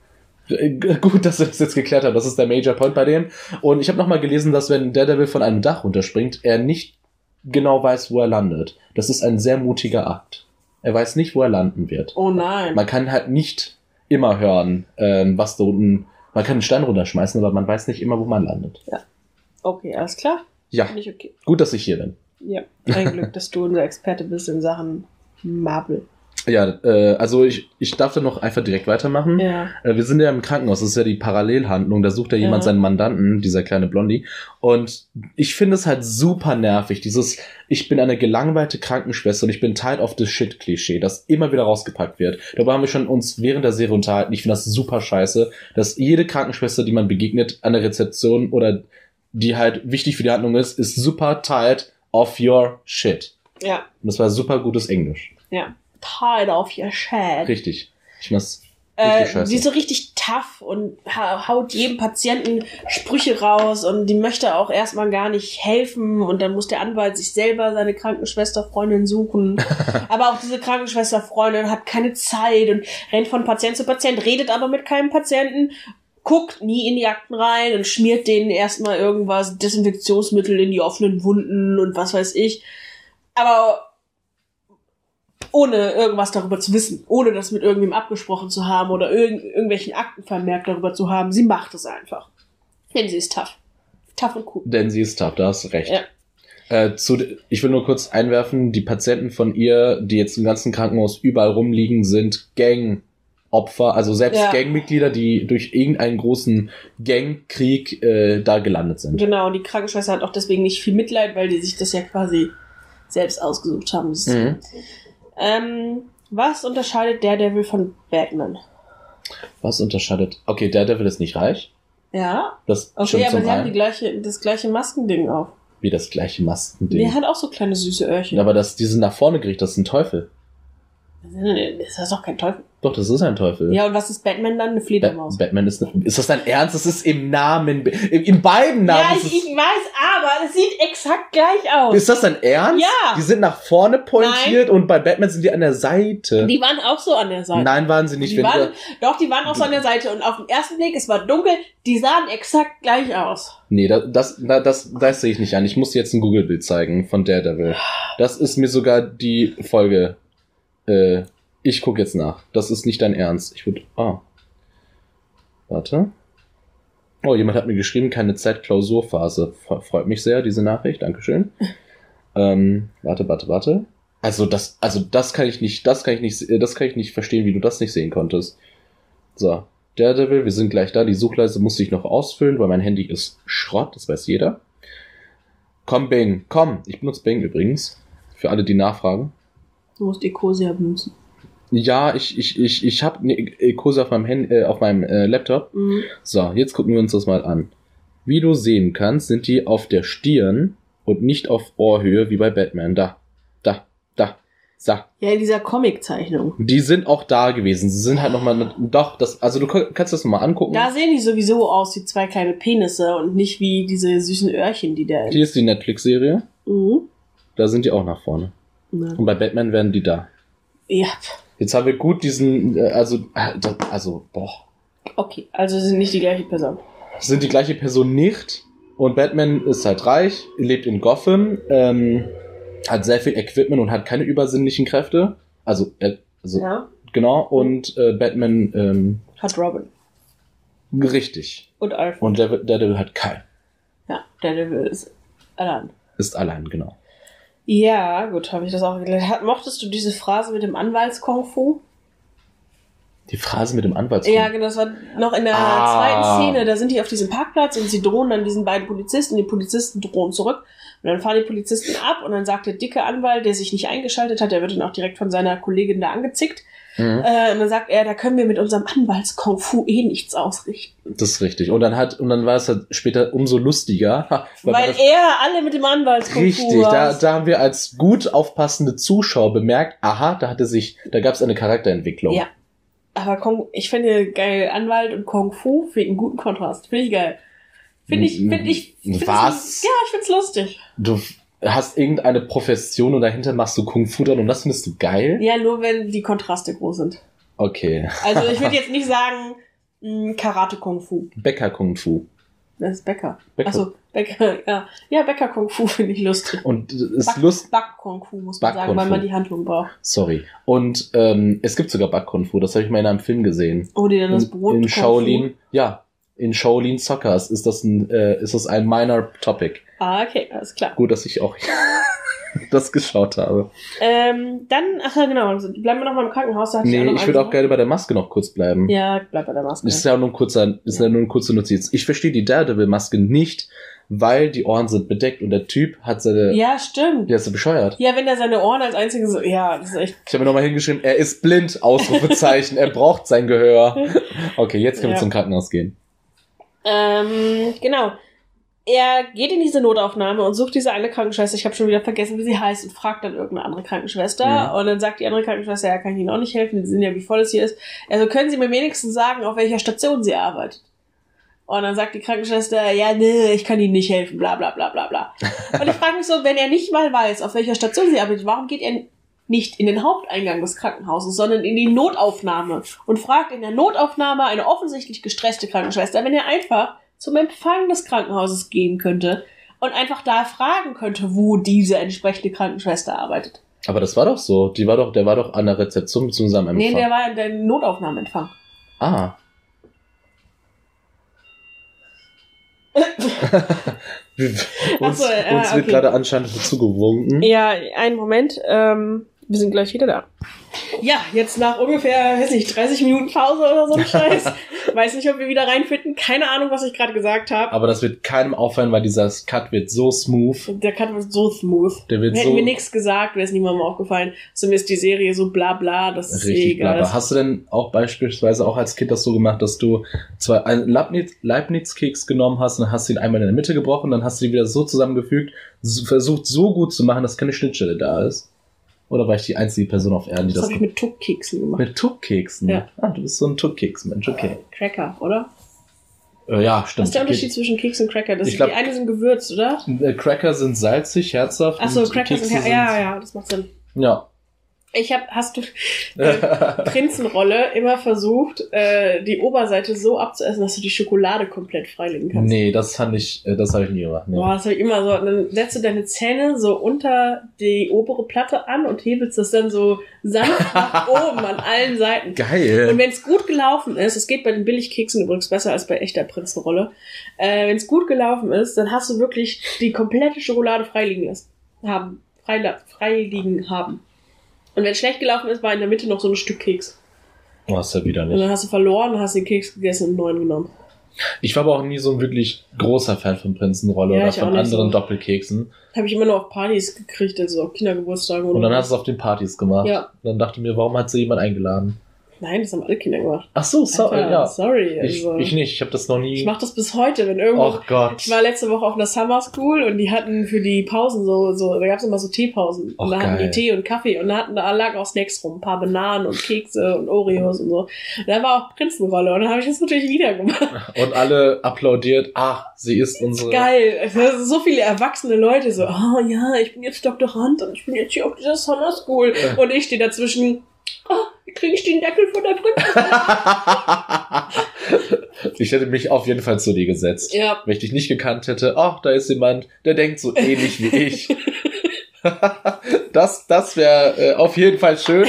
Äh, [LAUGHS] Gut, dass wir das jetzt geklärt haben. Das ist der Major Point bei dem. Und ich habe nochmal gelesen, dass wenn Daredevil von einem Dach runterspringt, er nicht genau weiß, wo er landet. Das ist ein sehr mutiger Akt. Er weiß nicht, wo er landen wird. Oh nein. Man kann halt nicht immer hören, ähm, was da unten. Man kann einen Stein runterschmeißen, aber man weiß nicht immer, wo man landet. Okay, alles klar. Ja, Finde ich okay. gut, dass ich hier bin. Ja, ein Glück, dass du unser Experte bist in Sachen Marvel. Ja, äh, also ich, ich darf da noch einfach direkt weitermachen. Ja. Äh, wir sind ja im Krankenhaus, das ist ja die Parallelhandlung, da sucht ja jemand Ja. seinen Mandanten, dieser kleine Blondie. Und ich finde es halt super nervig, dieses, ich bin eine gelangweilte Krankenschwester und ich bin tired of the shit Klischee, das immer wieder rausgepackt wird. Darüber haben wir schon uns während der Serie unterhalten. Ich finde das super scheiße, dass jede Krankenschwester, die man begegnet an der Rezeption oder die halt wichtig für die Handlung ist, ist super tired of your shit. Ja, Und das war super gutes Englisch. ja. Tired of your shit. Richtig. Ich das Äh, die ist so richtig tough und ha haut jedem Patienten Sprüche raus und die möchte auch erstmal gar nicht helfen und dann muss der Anwalt sich selber seine Krankenschwesterfreundin suchen. [LAUGHS] aber auch diese Krankenschwesterfreundin hat keine Zeit und rennt von Patient zu Patient, redet aber mit keinem Patienten, guckt nie in die Akten rein und schmiert denen erstmal irgendwas, Desinfektionsmittel in die offenen Wunden und was weiß ich. Aber ohne irgendwas darüber zu wissen, ohne das mit irgendwem abgesprochen zu haben oder irgend, irgendwelchen Akten vermerkt darüber zu haben. Sie macht es einfach. Denn sie ist tough. Tough und cool. Denn sie ist tough, da hast du recht. Ja. Äh, zu, ich will nur kurz einwerfen, die Patienten von ihr, die jetzt im ganzen Krankenhaus überall rumliegen, sind Gangopfer, also selbst Ja. Gangmitglieder, die durch irgendeinen großen Gangkrieg äh, da gelandet sind. Genau, die Krankenschwester hat auch deswegen nicht viel Mitleid, weil die sich das ja quasi selbst ausgesucht haben. Mhm. Ähm, was unterscheidet Daredevil von Batman? Was unterscheidet? Okay, Daredevil ist nicht reich. Ja, Das okay, aber sie haben die gleiche, das gleiche Maskending auf. Wie das gleiche Maskending. Der hat auch so kleine süße Öhrchen. Aber das, die sind nach vorne gerichtet, das ist ein Teufel. Das ist doch kein Teufel. Doch, das ist ein Teufel. Ja, und was ist Batman dann? Eine Ba Fledermaus. Batman ist, ne- ist das dein Ernst? Das ist im Namen, in, in beiden Namen. ja, ich, ich weiß, aber es sieht exakt gleich aus. Ist das dein Ernst? Ja. Die sind nach vorne pointiert und bei Batman sind die an der Seite. Die waren auch so an der Seite. Nein, waren sie nicht. die waren, doch, die waren auch so an der Seite. Und auf den ersten Blick, es war dunkel, die sahen exakt gleich aus. nee, das, das, das, das, das sehe ich nicht an. Ich muss dir jetzt ein Google-Bild zeigen von Daredevil. Das ist mir sogar die Folge. Äh, ich gucke jetzt nach. Das ist nicht dein Ernst. Ich würde. Ah. Warte. Oh, jemand hat mir geschrieben, keine Zeit, Klausurphase. Fre- Freut mich sehr, diese Nachricht. Dankeschön. [LAUGHS] ähm, warte, warte, warte. Also das, also das kann ich nicht, das kann ich nicht, äh, das kann ich nicht verstehen, wie du das nicht sehen konntest. So, Daredevil, wir sind gleich da. Die Suchleiste muss ich noch ausfüllen, weil mein Handy ist Schrott, das weiß jeder. Komm, Bing, komm. Ich benutze Bing übrigens. Für alle, die nachfragen. Du musst Ecosia benutzen. Ja, ich, ich, ich, ich habe eine Ecosa auf meinem, Hand, äh, auf meinem äh, Laptop. Mhm. So, jetzt gucken wir uns das mal an. Wie du sehen kannst, sind die auf der Stirn und nicht auf Ohrhöhe wie bei Batman. Da, da, da. Sag, Ja, in dieser Comic-Zeichnung. die sind auch da gewesen. Sie sind halt nochmal, doch, das, also du kann- kannst das nochmal angucken. Da sehen die sowieso aus wie zwei kleine Penisse und nicht wie diese süßen Öhrchen, die da. Hier ist die Netflix-Serie. Mhm. Da sind die auch nach vorne. Na. Und bei Batman werden die da. Ja, Jetzt haben wir gut diesen, äh, also, äh, also, boah. okay. Also sind nicht die gleiche Person. Sind die gleiche Person nicht. Und Batman ist halt reich, lebt in Gotham, ähm, hat sehr viel Equipment und hat keine übersinnlichen Kräfte. Also, äh, also Ja. genau. Und äh, Batman, ähm, Hat Robin. richtig. Und Alfred. Und der, der hat keinen. Ja, der Devil ist allein. Ist allein, genau. Ja, gut, habe ich das auch gelernt. Mochtest du diese Phrase mit dem Anwalts-Kung-Fu? Die Phrase mit dem Anwalt. Ja, genau, das war noch in der Ah. zweiten Szene. Da sind die auf diesem Parkplatz und sie drohen dann diesen beiden Polizisten. Die Polizisten drohen zurück. Und dann fahren die Polizisten ab und dann sagt der dicke Anwalt, der sich nicht eingeschaltet hat, der wird dann auch direkt von seiner Kollegin da angezickt. Mhm. Äh, und dann sagt er, da können wir mit unserem Anwalts-Kung-Fu eh nichts ausrichten. Das ist richtig. Und dann hat, und dann war es halt später umso lustiger. [LAUGHS] Ha, Weil, das- er alle mit dem Anwalts-Kung-Fu Richtig, da, da haben wir als gut aufpassende Zuschauer bemerkt, aha, da hatte sich, da gab es eine Charakterentwicklung. Ja. Aber Kung, ich finde geil, Anwalt und Kung Fu finde einen guten Kontrast. Finde ich geil. Finde ich, finde ich. Find Was? Ja, ich find's lustig. Du hast irgendeine Profession und dahinter machst du Kung Fu dann und das findest du geil? Ja, nur wenn die Kontraste groß sind. Okay. Also ich würde [LAUGHS] jetzt nicht sagen mh, Karate Kung Fu. Bäcker Kung Fu. Das ist Bäcker. Bäcker. Achso, Bäcker, ja. Ja, Bäcker Kung Fu [LAUGHS] finde ich lustig. Und es ist Back, lust, Back Kung Fu muss man Back sagen, weil man die Handlung braucht. sorry. Und ähm, es gibt sogar Back Kung Fu, das habe ich mal in einem Film gesehen. Oh, die dann das In, Brot in Kung Shaolin, ja, in Shaolin Soccers ist das ein, äh, ist das ein minor Topic. Ah, okay, alles klar. Gut, dass ich auch [LAUGHS] das geschaut habe. Ähm, dann, ach ja, genau, also bleiben wir noch mal im Krankenhaus. Da Nee, ich eine würde auch gerne bei der Maske noch kurz bleiben. Ja, bleib bei der Maske. Ist ja nur ein kurzer, ist ja nur eine kurze Notiz. Ich verstehe die Daredevil-Maske nicht, weil die Ohren sind bedeckt und der Typ hat seine, Ja, stimmt. der ist so bescheuert. Ja, wenn er seine Ohren als einziges, ja, das ist echt. Ich habe mir nochmal hingeschrieben, er ist blind, Ausrufezeichen, er braucht sein Gehör. [LAUGHS] Okay, jetzt können wir Ja. zum Krankenhaus gehen. Ähm, genau. Er geht in diese Notaufnahme und sucht diese eine Krankenschwester, ich habe schon wieder vergessen, wie sie heißt, und fragt dann irgendeine andere Krankenschwester. Mhm. Und dann sagt die andere Krankenschwester, ja, kann ich Ihnen auch nicht helfen, die sehen ja, wie voll es hier ist. Also können Sie mir wenigstens sagen, auf welcher Station sie arbeitet. Und dann sagt die Krankenschwester, ja, nee, ich kann Ihnen nicht helfen, bla bla bla bla bla. [LAUGHS] Und ich frage mich so, wenn er nicht mal weiß, auf welcher Station sie arbeitet, warum geht er nicht in den Haupteingang des Krankenhauses, sondern in die Notaufnahme und fragt in der Notaufnahme eine offensichtlich gestresste Krankenschwester, wenn er einfach zum Empfang des Krankenhauses gehen könnte und einfach da fragen könnte, wo diese entsprechende Krankenschwester arbeitet. Aber das war doch so. Die war doch, der war doch an der Rezeption bzw. am Empfang. Nee, der war in der Notaufnahmeempfang. ah. [LAUGHS] Uns so, äh, uns wird okay. gerade anscheinend zugewunken. Ja, einen Moment. Ähm, wir sind gleich wieder da. Ja, jetzt nach ungefähr, weiß nicht, 30 Minuten Pause oder so ein [LAUGHS] Scheiß. weiß nicht, ob wir wieder reinfinden. Keine Ahnung, was ich gerade gesagt habe. Aber das wird keinem auffallen, weil dieser Cut wird so smooth. Der Cut war so smooth. Der wird Hätten so wir nichts gesagt, wäre es niemandem aufgefallen. Zumindest die Serie so bla bla, das ist eh richtig egal. blabber. Hast du denn auch beispielsweise auch als Kind das so gemacht, dass du zwei einen Leibniz- Leibniz-Keks genommen hast und dann hast du ihn einmal in der Mitte gebrochen, dann hast du die wieder so zusammengefügt, versucht so gut zu machen, dass keine Schnittstelle da ist? Oder war ich die einzige Person auf Erden, die das das, habe ich mit Tuckkeksen gemacht. mit Tuckkeksen? Ja. Ah, du bist so ein Tuckkeks-Mensch, okay. Cracker, oder? Äh, ja, Was stimmt. ist der Unterschied zwischen Keks und Cracker? Das Ich glaub- die eine sind gewürzt, oder? Äh, Cracker sind salzig, herzhaft. Achso, Cracker sind, ja, ja, ja, das macht Sinn. Ja. Ich habe, hast du äh, [LAUGHS] Prinzenrolle immer versucht, äh, die Oberseite so abzuessen, dass du die Schokolade komplett freilegen kannst. nee, das fand ich, äh, das habe ich nie gemacht. Nee. Boah, das habe ich immer so. Und dann setzt du deine Zähne so unter die obere Platte an und hebelst das dann so sanft nach [LAUGHS] oben an allen Seiten. Geil. Und wenn es gut gelaufen ist, es geht bei den Billigkeksen übrigens besser als bei echter Prinzenrolle, äh, wenn es gut gelaufen ist, dann hast du wirklich die komplette Schokolade freiliegen lassen. Haben. Freiliegen haben. Und wenn es schlecht gelaufen ist, war in der Mitte noch so ein Stück Keks. Oh, ist ja wieder Und nicht. dann hast du verloren, hast den Keks gegessen und neuen genommen. Ich war aber auch nie so ein wirklich großer Fan von Prinzenrolle Ja, oder von anderen so. Doppelkeksen. Habe ich immer nur auf Partys gekriegt, also auf Kindergeburtstagen oder Und dann hast du es auf den Partys gemacht. Ja. Und dann dachte ich mir, warum hat sie jemand eingeladen? Nein, das haben alle Kinder gemacht. Ach so, sorry, Alter, ja. Sorry. Ich, Also. ich nicht, ich habe das noch nie. Ich mache das bis heute, wenn irgendwo. Och Gott. Ich war letzte Woche auf einer Summer School und die hatten für die Pausen so, so da gab's immer so Teepausen. Och, und da hatten geil. die Tee und Kaffee und da hatten da lagen auch Snacks rum, ein paar Bananen und Kekse und Oreos und so. Und da war auch Prinzenrolle und dann habe ich das natürlich wieder gemacht. [LAUGHS] Und alle applaudiert, ach, sie ist unsere. Geil. Es so viele erwachsene Leute so, oh ja, ich bin jetzt Doktorand und ich bin jetzt hier auf dieser Summer School. Ja. Und ich stehe dazwischen, oh, kriege ich den Deckel von der Prinzessin? [LAUGHS] ich hätte mich auf jeden Fall zu dir gesetzt. ja. Wenn ich dich nicht gekannt hätte, ach, da ist jemand, der denkt so ähnlich wie ich. [LAUGHS] das das wäre äh, auf jeden Fall schön.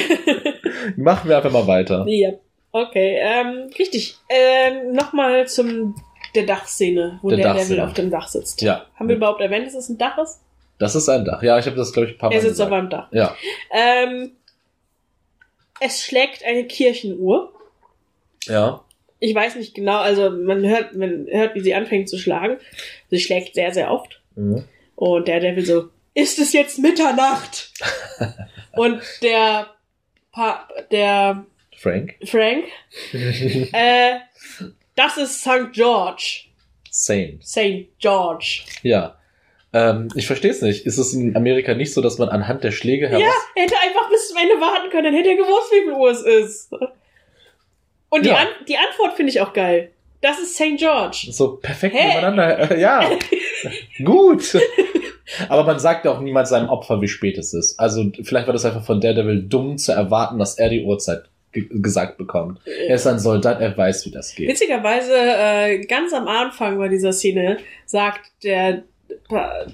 [LAUGHS] Machen wir einfach mal weiter. Ja. Okay, ähm, richtig. Ähm, Nochmal zum der Dachszene, wo Der der, Dachszene. Devil auf dem Dach sitzt. Ja. Haben wir überhaupt erwähnt, dass es ein Dach ist? Das ist ein Dach. Ja, ich habe das, glaube ich, ein paar Mal Er sitzt gesagt. auf einem Dach. Ja. Ähm, es schlägt eine Kirchenuhr. Ja. Ich weiß nicht genau, also man hört, man hört, wie sie anfängt zu schlagen. Sie schlägt sehr, sehr oft. Mhm. Und der Devil so, ist es jetzt Mitternacht? [LAUGHS] Und der pa der Frank. Frank, [LAUGHS] äh, das ist St. George. Saint. St. George. Ja. Ähm, ich verstehe es nicht. Ist es in Amerika nicht so, dass man anhand der Schläge heraus... Ja, hätte einfach bis zum Ende warten können, dann hätte er gewusst, wie viel Uhr es ist. Und die, Ja. An die Antwort finde ich auch geil. Das ist St. George. So perfekt Hä? nebeneinander. Äh, ja. [LAUGHS] Gut. Aber man sagt ja auch niemals seinem Opfer, wie spät es ist. Also vielleicht war das einfach von Daredevil dumm zu erwarten, dass er die Uhrzeit ge gesagt bekommt. Er ist ein Soldat, er weiß, wie das geht. Witzigerweise, äh, ganz am Anfang bei dieser Szene sagt der,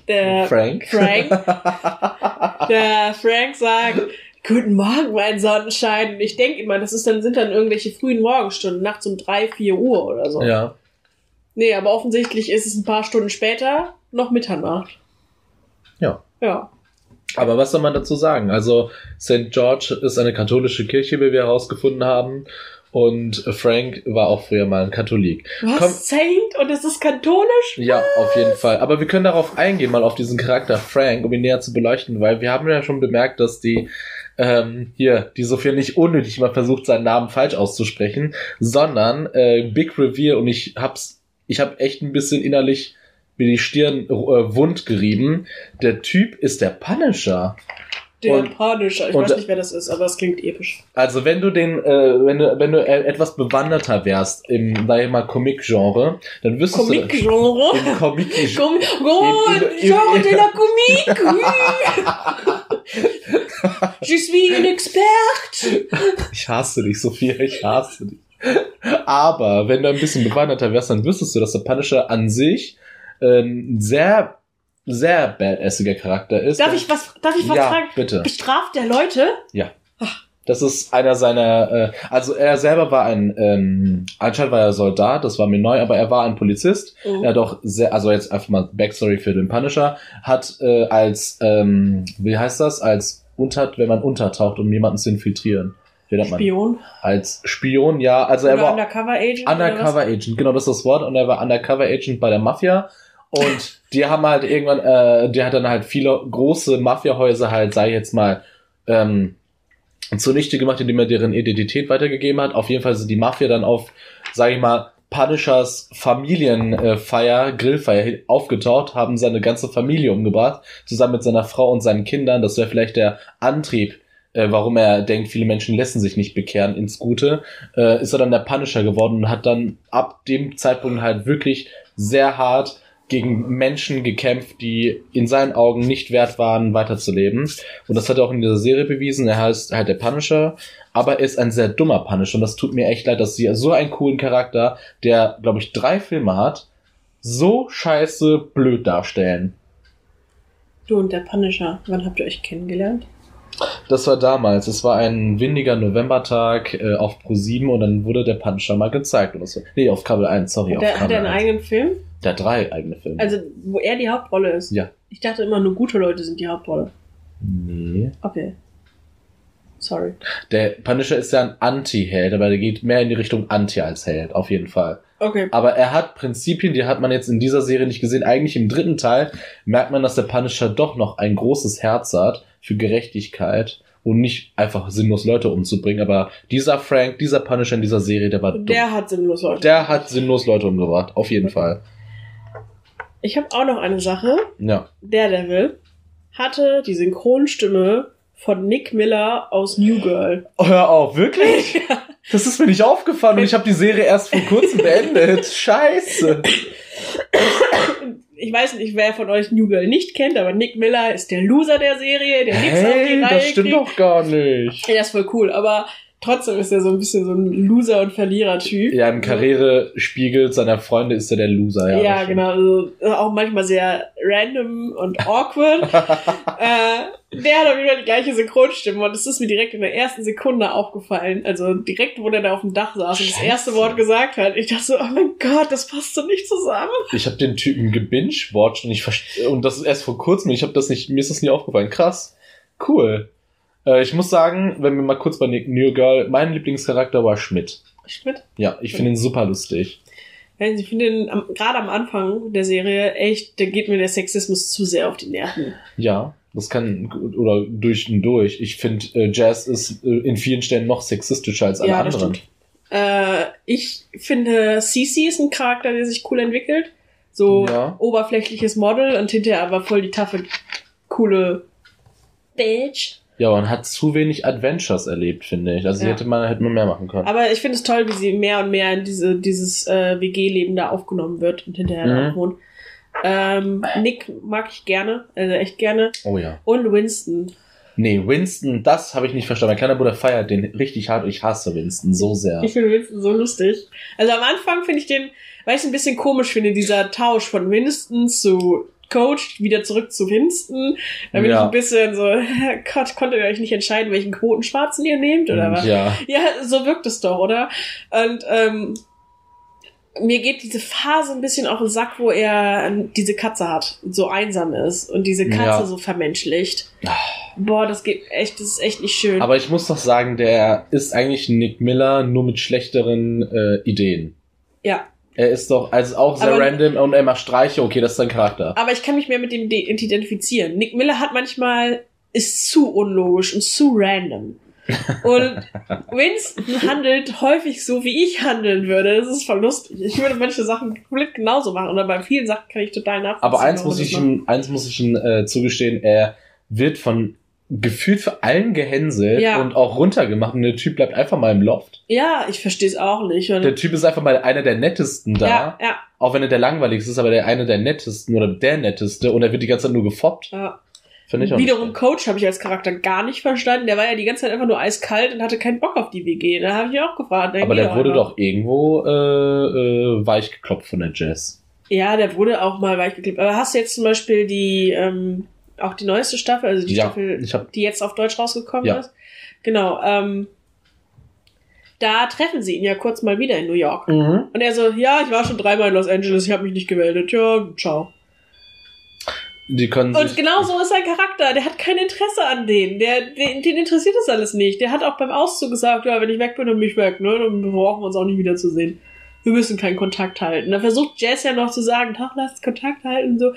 der Frank. Frank, [LAUGHS] der Frank sagt, Guten Morgen, mein Sonnenschein. Und ich denke immer, das ist dann, sind dann irgendwelche frühen Morgenstunden, nachts um drei, vier Uhr oder so. Ja. Nee, aber offensichtlich ist es ein paar Stunden später noch Mitternacht. Ja. Ja. Aber was soll man dazu sagen? Also St. George ist eine katholische Kirche, wie wir herausgefunden haben. Und Frank war auch früher mal ein Katholik. Was? Komm. Saint? Und es ist katholisch? Ja, auf jeden Fall. Aber wir können darauf eingehen, mal auf diesen Charakter Frank, um ihn näher zu beleuchten, weil wir haben ja schon bemerkt, dass die ähm, hier, die Sophia nicht unnötig mal versucht, seinen Namen falsch auszusprechen, sondern äh, Big Revere und ich hab's, ich hab echt ein bisschen innerlich mir die Stirn äh, wund gerieben. Der Typ ist der Punisher. Der Und- Punisher. Ich und- weiß nicht, wer das ist, aber es klingt episch. Also wenn du den, äh, wenn du, wenn du äh, etwas bewanderter wärst im, sag ich mal, Comic-Genre, dann wüsstest Comic-Genre? du im Comic Com oh, genre de la [LAUGHS] comique! Je suis une experte! Ich hasse dich, Sophia, ich hasse dich. Aber wenn du ein bisschen bewanderter wärst, dann wüsstest du, dass der Punisher an sich ähm, sehr, sehr badassiger Charakter ist. Darf ich was, darf ich was ja, fragen? bitte. Bestraft der Leute? Das ist einer seiner, äh, also er selber war ein, ähm, anscheinend war er Soldat, das war mir neu, aber er war ein Polizist. Oh. Er hat auch sehr, also jetzt einfach mal Backstory für den Punisher, hat äh, als, ähm, wie heißt das, als unter, wenn man untertaucht, um jemanden zu infiltrieren. Spion? Als Spion, ja. Also er Oder war Undercover Agent? Undercover Agent, genau das ist das Wort. Und er war Undercover Agent bei der Mafia. Und die haben halt irgendwann, äh, die hat dann halt viele große Mafiahäuser halt, sei jetzt mal, ähm, zunichte gemacht, indem er deren Identität weitergegeben hat. Auf jeden Fall sind die Mafia dann auf, sage ich mal, Punishers Familienfeier, Grillfeier hin- aufgetaucht, haben seine ganze Familie umgebracht, zusammen mit seiner Frau und seinen Kindern. Das wäre vielleicht der Antrieb, äh, warum er denkt, viele Menschen lassen sich nicht bekehren ins Gute. Äh, ist er dann der Punisher geworden und hat dann ab dem Zeitpunkt halt wirklich sehr hart gegen Menschen gekämpft, die in seinen Augen nicht wert waren, weiterzuleben. Und das hat er auch in dieser Serie bewiesen. Er heißt halt der Punisher, aber er ist ein sehr dummer Punisher. Und das tut mir echt leid, dass sie so einen coolen Charakter, der, glaube ich, drei Filme hat, so scheiße blöd darstellen. Du und der Punisher. Wann habt ihr euch kennengelernt? Das war damals. Es war ein windiger Novembertag äh, auf Pro7 und dann wurde der Punisher mal gezeigt. Oder so. Nee, auf Kabel 1, sorry. Hat auf der, hat Kabel er einen 1. eigenen Film? Der hat drei eigene Filme. Also, wo er die Hauptrolle ist? Ja. Ich dachte immer, nur gute Leute sind die Hauptrolle. nee. Okay. Sorry. Der Punisher ist ja ein Anti-Held, aber der geht mehr in die Richtung Anti als Held, auf jeden Fall. Okay. Aber er hat Prinzipien, die hat man jetzt in dieser Serie nicht gesehen. Eigentlich im dritten Teil merkt man, dass der Punisher doch noch ein großes Herz hat für Gerechtigkeit und nicht einfach sinnlos Leute umzubringen. Aber dieser Frank, dieser Punisher in dieser Serie, der war dumm. Der hat sinnlos Leute. Der hat sinnlos Leute umgebracht, auf jeden Fall. Ich habe auch noch eine Sache. Ja. Daredevil hatte die Synchronstimme von Nick Miller aus New Girl. Oh, hör auf, wirklich? [LAUGHS] Das ist mir nicht aufgefallen und ich habe die Serie erst vor kurzem beendet. [LAUGHS] Scheiße. Ich weiß nicht, wer von euch New Girl nicht kennt, aber Nick Miller ist der Loser der Serie, der nichts auf die Hey, Reihe das stimmt kriegt. doch gar nicht. Ja, ist voll cool, aber trotzdem ist er so ein bisschen so ein Loser- und Verlierer-Typ. Ja, im Karrierespiegel seiner Freunde ist er der Loser, ja. Ja, genau. Also, äh, auch manchmal sehr random und awkward. [LAUGHS] äh, der hat auf jeden Fall die gleiche Synchronstimme und es ist mir direkt in der ersten Sekunde aufgefallen. Also direkt, wo der da auf dem Dach saß und das Scheiße. erste Wort gesagt hat. Ich dachte so, oh mein Gott, das passt so nicht zusammen. Ich habe den Typen gebingewatcht und ich verst- und das ist erst vor kurzem. Ich habe das nicht, mir ist das nie aufgefallen. Krass, cool. Äh, ich muss sagen, wenn wir mal kurz bei New Girl, mein Lieblingscharakter war Schmidt. Schmidt? Ja, ich finde ihn super lustig. Ich finde am- gerade am Anfang der Serie echt, da geht mir der Sexismus zu sehr auf die Nerven. Ja, das kann oder durch und durch. Ich finde, äh, Jazz ist äh, in vielen Stellen noch sexistischer als alle Ja, anderen. Äh, ich finde, Cece ist ein Charakter, der sich cool entwickelt. So Ja. oberflächliches Model und hinterher aber voll die taffe, coole Bitch. Ja, man hat zu wenig Adventures erlebt, finde ich. Also Ja. hätte man hätte man mehr machen können. Aber ich finde es toll, wie sie mehr und mehr in diese, dieses äh, WG-Leben da aufgenommen wird und hinterher Mhm. da wohnt. Ähm, Nick mag ich gerne, also echt gerne. oh ja. Und Winston. Nee, Winston, das habe ich nicht verstanden. Mein kleiner Bruder feiert den richtig hart und ich hasse Winston so sehr. Ich finde Winston so lustig. Also am Anfang finde ich den, weil ich es ein bisschen komisch finde, dieser Tausch von Winston zu Coach wieder zurück zu Winston. Da bin Ja. ich ein bisschen so, [LAUGHS] Gott, konntet ihr euch nicht entscheiden, welchen Quotenschwarzen ihr nehmt oder was? Ja. Ja, so wirkt es doch, oder? Und ähm, mir geht diese Phase ein bisschen auf den Sack, wo er diese Katze hat, so einsam ist und diese Katze Ja. so vermenschlicht. Boah, das geht echt, das ist echt nicht schön. Aber ich muss doch sagen, der ist eigentlich Nick Miller nur mit schlechteren äh, Ideen. ja, Er ist doch also auch sehr Aber- random und er macht Streiche, okay, das ist sein Charakter. aber ich kann mich mehr mit dem de- identifizieren. Nick Miller hat manchmal ist zu unlogisch und zu random. Und [LAUGHS] Winston handelt häufig so, wie ich handeln würde. Das ist voll lustig. Ich würde manche Sachen komplett genauso machen. Oder bei vielen Sachen kann ich total nachvollziehen. Aber eins muss ich ihm, eins muss ich ihm äh, zugestehen, er wird von gefühlt für allen gehänselt Ja. und auch runtergemacht und der Typ bleibt einfach mal im Loft. Ja, ich verstehe es auch nicht. Und Der Typ ist einfach mal einer der nettesten da, ja, ja, auch wenn er der langweiligste ist, aber der eine der nettesten oder der netteste und er wird die ganze Zeit nur gefoppt. ja. Finde ich auch Wiederum. Coach habe ich als Charakter gar nicht verstanden. Der war ja die ganze Zeit einfach nur eiskalt und hatte keinen Bock auf die WG. Da habe ich mich auch gefragt. Aber der wurde einfach. doch irgendwo äh, äh, weich geklopft von der Jazz. Ja, der wurde auch mal weichgeklebt. Aber hast du jetzt zum Beispiel die, ähm, auch die neueste Staffel, also die Ja, Staffel, hab- die jetzt auf Deutsch rausgekommen Ja. ist? Genau, ähm, da treffen sie ihn ja kurz mal wieder in New York. Mhm. Und er so, ja, ich war schon dreimal in Los Angeles, ich habe mich nicht gemeldet. Ja, ciao. Die können Und genau so ist sein Charakter. Der hat kein Interesse an denen. Der, den, den interessiert das alles nicht. Der hat auch beim Auszug gesagt, ja, wenn ich weg bin, dann bin ich weg, ne? Dann brauchen wir uns auch nicht wiederzusehen. Wir müssen keinen Kontakt halten. Da versucht Jazz ja noch zu sagen, doch, lasst Kontakt halten und so.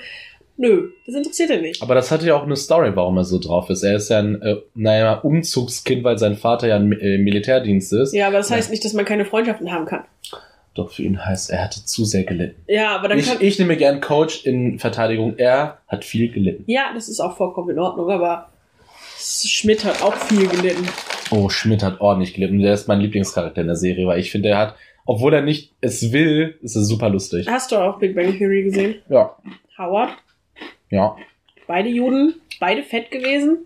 Nö, das interessiert er nicht. Aber das hat ja auch eine Story, warum er so drauf ist. Er ist ja ein, äh, naja, Umzugskind, weil sein Vater ja im äh, Militärdienst ist. Ja, aber das heißt nicht, dass man keine Freundschaften haben kann. Doch für ihn heißt, er hatte zu sehr gelitten. Ja, aber dann Ich, kann. ich nehme gern Coach in Verteidigung. Er hat viel gelitten. ja, das ist auch vollkommen in Ordnung, aber Schmidt hat auch viel gelitten. Oh, Schmidt hat ordentlich gelitten. Der ist mein Lieblingscharakter in der Serie, weil ich finde, er hat, obwohl er nicht es will, ist er super lustig. Hast du auch Big Bang Theory gesehen? Ja. Howard? Ja. Beide Juden? Beide fett gewesen?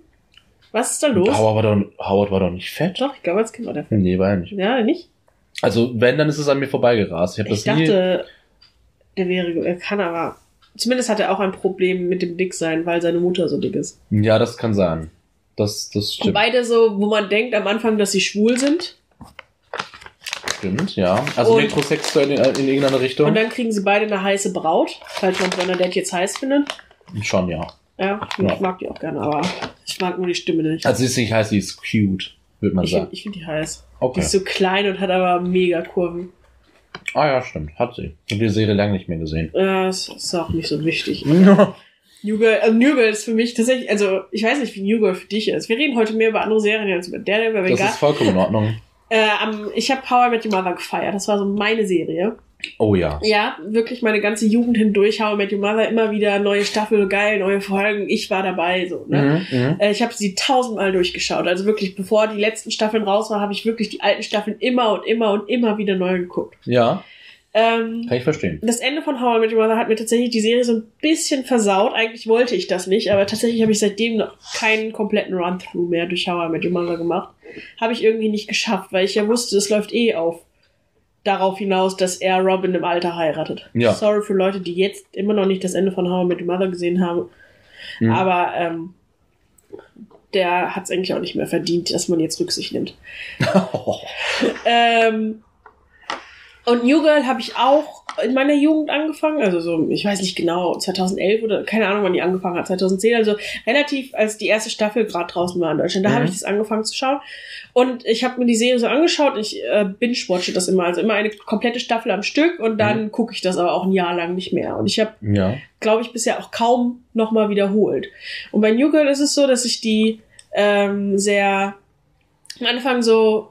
Was ist da los? Howard war, doch, Howard war doch nicht fett. Doch, ich glaube, als Kind war der fett. Nee, war er nicht. Ja, nicht? Also, wenn, dann ist es an mir vorbeigerast. Ich habe Ich dachte, der wäre, er kann aber. Zumindest hat er auch ein Problem mit dem Dicksein, weil seine Mutter so dick ist. Ja, das kann sein. Das, das Und stimmt. beide so, wo man denkt am Anfang, dass sie schwul sind. Stimmt, ja. Also Und- metrosexuell in, in irgendeine Richtung. Und dann kriegen sie beide eine heiße Braut, falls man Bernadette jetzt heiß findet. Schon, ja. Ja, Ja. ich mag die auch gerne, aber ich mag nur die Stimme nicht. Also sie ist nicht heiß, sie ist cute, würde man ich sagen. finde find die heiß. Die Okay. ist so klein und hat aber mega Kurven. Ah ja, stimmt. Hat sie. Ich habe die Serie lange nicht mehr gesehen. Ja, das ist auch nicht so wichtig. [LAUGHS] New Girl, also New Girl ist für mich tatsächlich, also ich weiß nicht, wie New Girl für dich ist. Wir reden heute mehr über andere Serien als über Daredevil, Das egal. ist vollkommen in Ordnung. Äh, am- ich habe Power Met Your Mother gefeiert. Das war so meine Serie. Oh ja. Ja, wirklich meine ganze Jugend hindurch. How I Met Your Mother immer wieder neue Staffel, geil, neue Folgen. Ich war dabei, so. Ne? Mhm, mhm. Äh, Ich habe sie tausendmal durchgeschaut. Also wirklich, bevor die letzten Staffeln raus waren, habe ich wirklich die alten Staffeln immer und immer und immer wieder neu geguckt. Ja, Ähm, kann ich verstehen. das Ende von How I Met Your Mother hat mir tatsächlich die Serie so ein bisschen versaut. Eigentlich wollte ich das nicht, aber tatsächlich habe ich seitdem noch keinen kompletten Run-Through mehr durch How I Met Your Mother gemacht. Habe ich irgendwie nicht geschafft, weil ich ja wusste, es läuft eh auf. Darauf hinaus, dass er Robin im Alter heiratet. Ja. Sorry für Leute, die jetzt immer noch nicht das Ende von How I Met Your Mother gesehen haben. Mhm. Aber ähm, der hat es eigentlich auch nicht mehr verdient, dass man jetzt Rücksicht nimmt. [LAUGHS] Ähm, und New Girl habe ich auch in meiner Jugend angefangen, also so, ich weiß nicht genau, 2011 oder keine Ahnung, wann die angefangen hat, 2010, also relativ, als die erste Staffel gerade draußen war in Deutschland, da Mhm. habe ich das angefangen zu schauen. Und ich habe mir die Serie so angeschaut, ich äh, binge-watche das immer, also immer eine komplette Staffel am Stück und dann gucke ich das aber auch ein Jahr lang nicht mehr. Und ich habe ja. glaube ich, bisher auch kaum nochmal wiederholt. Und bei New Girl ist es so, dass ich die ähm, sehr am Anfang so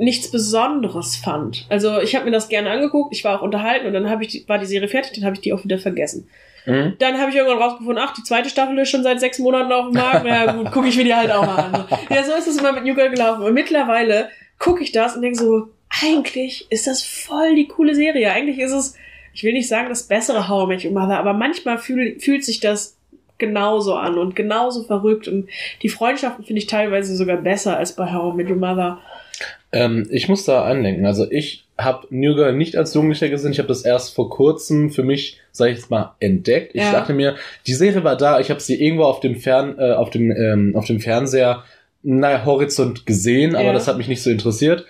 nichts Besonderes fand. Also ich habe mir das gerne angeguckt, ich war auch unterhalten und dann hab ich die, war die Serie fertig, dann habe ich die auch wieder vergessen. Mhm. Dann habe ich irgendwann rausgefunden, ach, die zweite Staffel ist schon seit sechs Monaten auf dem Markt. Ja, gut, gucke ich mir die halt auch mal an. [LAUGHS] Ja, so ist es immer mit New Girl gelaufen. Und mittlerweile gucke ich das und denke so, eigentlich ist das voll die coole Serie. Eigentlich ist es, ich will nicht sagen, das bessere How I Met Your Mother, aber manchmal fühl, fühlt sich das genauso an und genauso verrückt. Und die Freundschaften finde ich teilweise sogar besser als bei How I Met Your Mother. Ähm, ich muss da andenken. Also ich habe New Girl nicht als Jugendlicher gesehen. Ich habe das erst vor kurzem für mich, sage ich jetzt mal, entdeckt. Ich Ja. dachte mir, die Serie war da. Ich habe sie irgendwo auf dem Fern, äh, auf dem, ähm, auf dem Fernseher, naja, Horizont gesehen, aber Ja. das hat mich nicht so interessiert,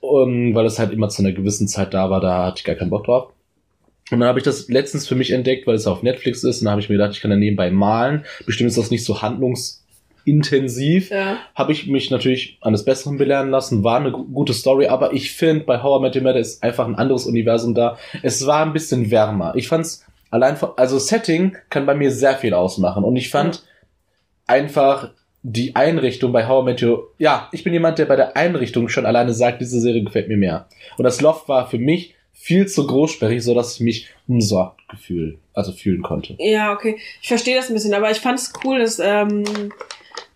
um, weil es halt immer zu einer gewissen Zeit da war. Da hatte ich gar keinen Bock drauf. Und dann habe ich das letztens für mich entdeckt, weil es auf Netflix ist. Und dann habe ich mir gedacht, ich kann da nebenbei malen. Bestimmt ist das nicht so handlungsintensiv Ja. habe ich mich natürlich an das Besseren belehren lassen, war eine gu- gute Story, aber ich finde, bei How I Met Your Mother ist einfach ein anderes Universum da. Es war ein bisschen wärmer. Ich fand's allein von, also Setting kann bei mir sehr viel ausmachen und ich fand einfach die Einrichtung bei How I Met Your, ja, ich bin jemand, der bei der Einrichtung schon alleine sagt, diese Serie gefällt mir mehr. Und das Loft war für mich viel zu großsperrig, so dass ich mich umsorgt gefühl, also fühlen konnte. Ja, okay. Ich verstehe das ein bisschen, aber ich fand es cool, dass ähm,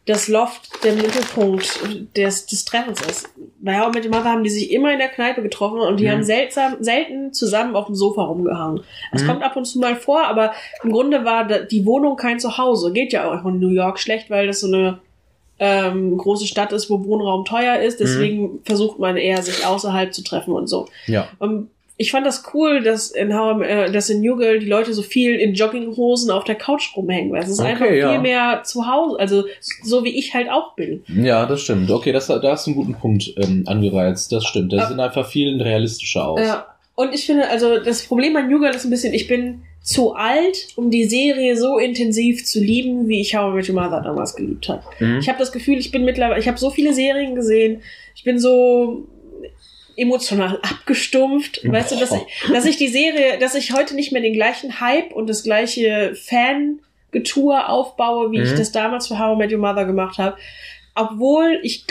das Loft der Mittelpunkt des, des Treffens ist. Bei How I Met Your Mother haben die sich immer in der Kneipe getroffen und die Mhm. haben seltsam, selten zusammen auf dem Sofa rumgehangen. Das Mhm. kommt ab und zu mal vor, aber im Grunde war die Wohnung kein Zuhause. Geht ja auch in New York schlecht, weil das so eine ähm, große Stadt ist, wo Wohnraum teuer ist. Deswegen versucht man eher, sich außerhalb zu treffen und so. Ja. Um, ich fand das cool, dass in, How, äh, dass in New Girl die Leute so viel in Jogginghosen auf der Couch rumhängen. Weil es ist Okay, einfach ja. viel mehr zu Hause, also so wie ich halt auch bin. Ja, das stimmt. Okay, das, da hast du einen guten Punkt ähm, angereizt. Das stimmt. Da sehen einfach viel realistischer aus. Ja. Und ich finde, also das Problem an New Girl ist ein bisschen, ich bin zu alt, um die Serie so intensiv zu lieben, wie ich How I Met Your Mother damals geliebt habe. Mhm. Ich habe das Gefühl, ich bin mittlerweile, ich habe so viele Serien gesehen, ich bin so emotional abgestumpft, weißt du, dass ich, dass ich die Serie, dass ich heute nicht mehr den gleichen Hype und das gleiche Fangetue aufbaue, wie ich Mhm. das damals für How I Met Your Mother gemacht habe, obwohl ich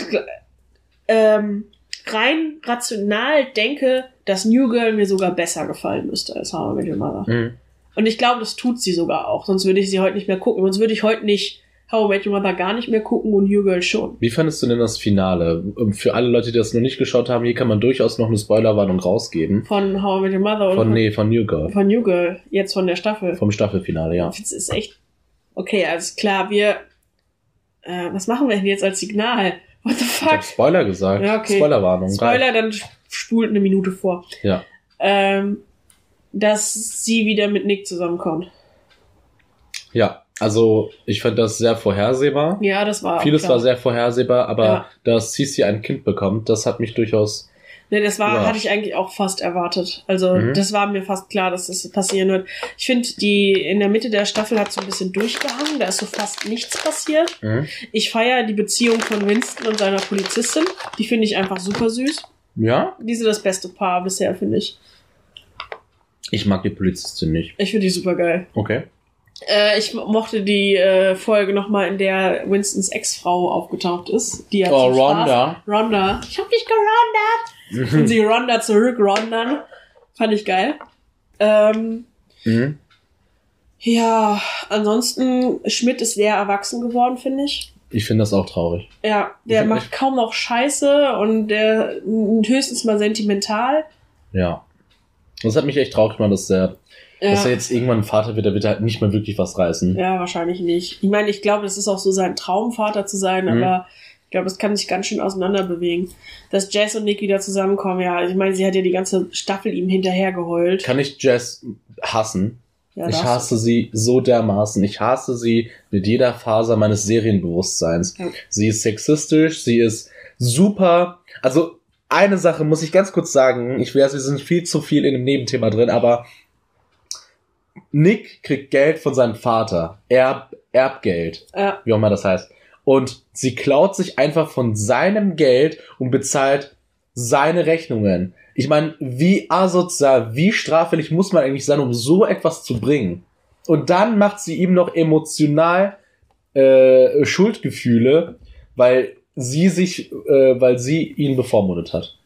ähm, rein rational denke, dass New Girl mir sogar besser gefallen müsste als How I Met Your Mother. Mhm. Und ich glaube, das tut sie sogar auch. Sonst würde ich sie heute nicht mehr gucken. Sonst würde ich heute nicht How I Met Your Mother gar nicht mehr gucken und New Girl schon. Wie fandest du denn das Finale? Ähm, Für alle Leute, die das noch nicht geschaut haben, hier kann man durchaus noch eine Spoilerwarnung rausgeben. Von How I Met Your Mother oder Von, nee, von New Girl. von New Girl, jetzt von der Staffel. Vom Staffelfinale, ja. Das ist echt. Okay, alles klar, wir. Äh, was machen wir denn jetzt als Signal? What the Ich fuck? hab Spoiler gesagt. Ja, okay. Spoilerwarnung. Spoiler, dann spult eine Minute vor. Ja. Ähm, dass sie wieder mit Nick zusammenkommt. Ja, also ich fand das sehr vorhersehbar. Ja, das war. Vieles war sehr vorhersehbar, aber Ja. dass Cici ein Kind bekommt, das hat mich durchaus. Nee, das war, Ja. hatte ich eigentlich auch fast erwartet. Also, Mhm. das war mir fast klar, dass das passieren wird. Ich finde, die in der Mitte der Staffel hat so ein bisschen durchgehangen. Da ist so fast nichts passiert. Mhm. Ich feiere die Beziehung von Winston und seiner Polizistin. Die finde ich einfach super süß. Ja, Die sind das beste Paar bisher, finde ich. ich mag die Polizistin nicht. Ich finde die super geil. Okay. Äh, ich mochte die äh, Folge nochmal, in der Winstons Ex-Frau aufgetaucht ist. Die hat Oh, zum Spaß- Rhonda. Rhonda. Ich hab dich gerondert. Und sie Rhonda zurückrondern. Fand ich geil. Ähm, Mhm. ja, ansonsten, Schmidt ist sehr erwachsen geworden, finde ich. Ich finde das auch traurig. Ja, der macht kaum noch Scheiße und der höchstens mal sentimental. Ja. Das hat mich echt traurig gemacht, dass der, dass er Ja, jetzt irgendwann ein Vater wird, der wird halt nicht mehr wirklich was reißen. ja, wahrscheinlich nicht. Ich meine, ich glaube, das ist auch so sein Traumvater zu sein, Mhm. aber ich glaube, es kann sich ganz schön auseinander bewegen. Dass Jess und Nick wieder zusammenkommen, ja, ich meine, sie hat ja die ganze Staffel ihm hinterhergeheult. Kann ich Jess hassen? Ja, ich hasse sie so dermaßen. Ich hasse sie mit jeder Faser meines Serienbewusstseins. Ja. Sie ist sexistisch, sie ist super. Also eine Sache muss ich ganz kurz sagen. Ich weiß, wir sind viel zu viel in dem Nebenthema drin, aber Nick kriegt Geld von seinem Vater. Erb, Erbgeld. Ja, wie auch immer das heißt. Und sie klaut sich einfach von seinem Geld und bezahlt seine Rechnungen. Ich meine, wie asozial, wie straffällig muss man eigentlich sein, um so etwas zu bringen? Und dann macht sie ihm noch emotional äh, Schuldgefühle, weil sie sich, äh, weil sie ihn bevormundet hat.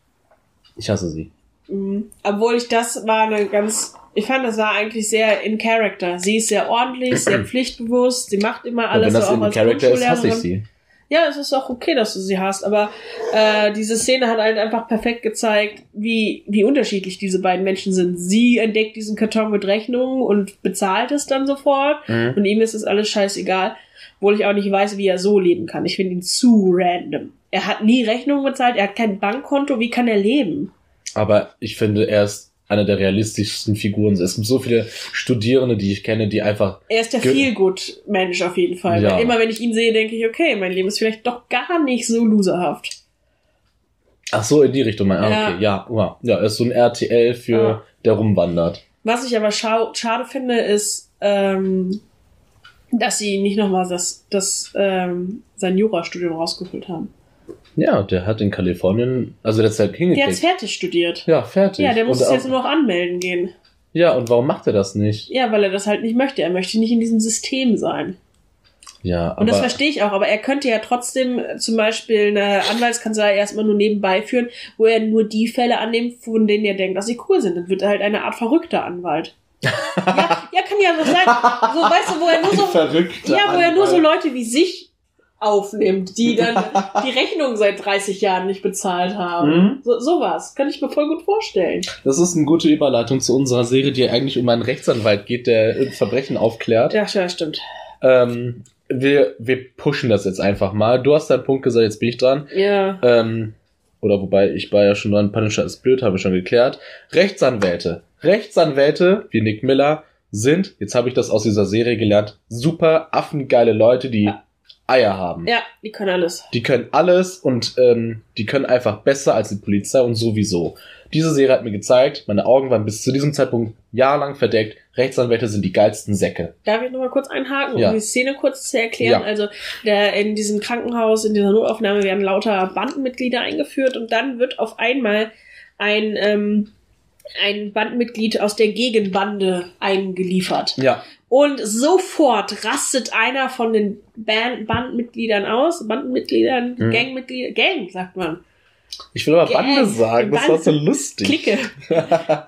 Ich hasse sie. Mhm. Obwohl ich das war eine ganz, ich fand, das war eigentlich sehr in Character. Sie ist sehr ordentlich, sehr [CLEARS THROAT] pflichtbewusst, sie macht immer Und alles wenn das so in auch als Charakter ist, hasse ich sie. Ja, es ist auch okay, dass du sie hast, aber äh, diese Szene hat halt einfach perfekt gezeigt, wie, wie unterschiedlich diese beiden Menschen sind. Sie entdeckt diesen Karton mit Rechnungen und bezahlt es dann sofort Mhm. und ihm ist es alles scheißegal, obwohl ich auch nicht weiß, wie er so leben kann. Ich finde ihn zu random. Er hat nie Rechnungen bezahlt, er hat kein Bankkonto, wie kann er leben? Aber ich finde, er ist einer der realistischsten Figuren. Es gibt so viele Studierende, die ich kenne, die einfach Er ist der Ge- Feelgood-Mensch auf jeden Fall. Ja. Immer wenn ich ihn sehe, denke ich, okay, mein Leben ist vielleicht doch gar nicht so loserhaft. Ach so, in die Richtung. Ah, Ja. okay, ja, ja, ja, er ist so ein RTL für, Ja. der rumwandert. Was ich aber schau schade finde, ist, ähm, dass sie nicht nochmal das, das, ähm, sein Jurastudium rausgeholt haben. Ja, der hat in Kalifornien, also der hat halt Der hat's hingekriegt. fertig studiert. Ja, fertig. Ja, der muss es jetzt nur noch anmelden gehen. Ja, und warum macht er das nicht? Ja, weil er das halt nicht möchte. Er möchte nicht in diesem System sein. Ja, Und das aber verstehe ich auch, aber er könnte ja trotzdem zum Beispiel eine Anwaltskanzlei erstmal nur nebenbei führen, wo er nur die Fälle annimmt, von denen er denkt, dass sie cool sind. Dann wird er halt eine Art verrückter Anwalt. ja, [LAUGHS] ja, kann ja so sein. So, weißt du, wo er nur so, ja, wo er nur so Leute wie sich aufnimmt, die [LAUGHS] dann die Rechnung seit 30 Jahren nicht bezahlt haben. Mhm. So, sowas. Kann ich mir voll gut vorstellen. Das ist eine gute Überleitung zu unserer Serie, die eigentlich um einen Rechtsanwalt geht, der äh, Verbrechen aufklärt. Ja, ja, stimmt. Ähm, wir, wir pushen das jetzt einfach mal. Du hast deinen Punkt gesagt, jetzt bin ich dran. Ja. Ähm, oder wobei, ich war ja schon dran, Punisher ist blöd, habe ich schon geklärt. Rechtsanwälte. Rechtsanwälte, wie Nick Miller, sind, jetzt habe ich das aus dieser Serie gelernt, super affengeile Leute, die Ja. Eier haben. Ja, die können alles. Die können alles und ähm, die können einfach besser als die Polizei und sowieso. Diese Serie hat mir gezeigt, meine Augen waren bis zu diesem Zeitpunkt jahrelang verdeckt. Rechtsanwälte sind die geilsten Säcke. Darf ich nochmal kurz einhaken, Ja. um die Szene kurz zu erklären? Ja. Also der, in diesem Krankenhaus, in dieser Notaufnahme werden lauter Bandenmitglieder eingeführt und dann wird auf einmal ein, ähm, ein Bandmitglied aus der Gegenbande eingeliefert. Ja, Und sofort rastet einer von den Band Bandmitgliedern aus, Bandenmitgliedern, Mhm. Gangmitglieder, Gang sagt man, ich will aber. Bande sagen, das war so lustig. Clique. [LAUGHS]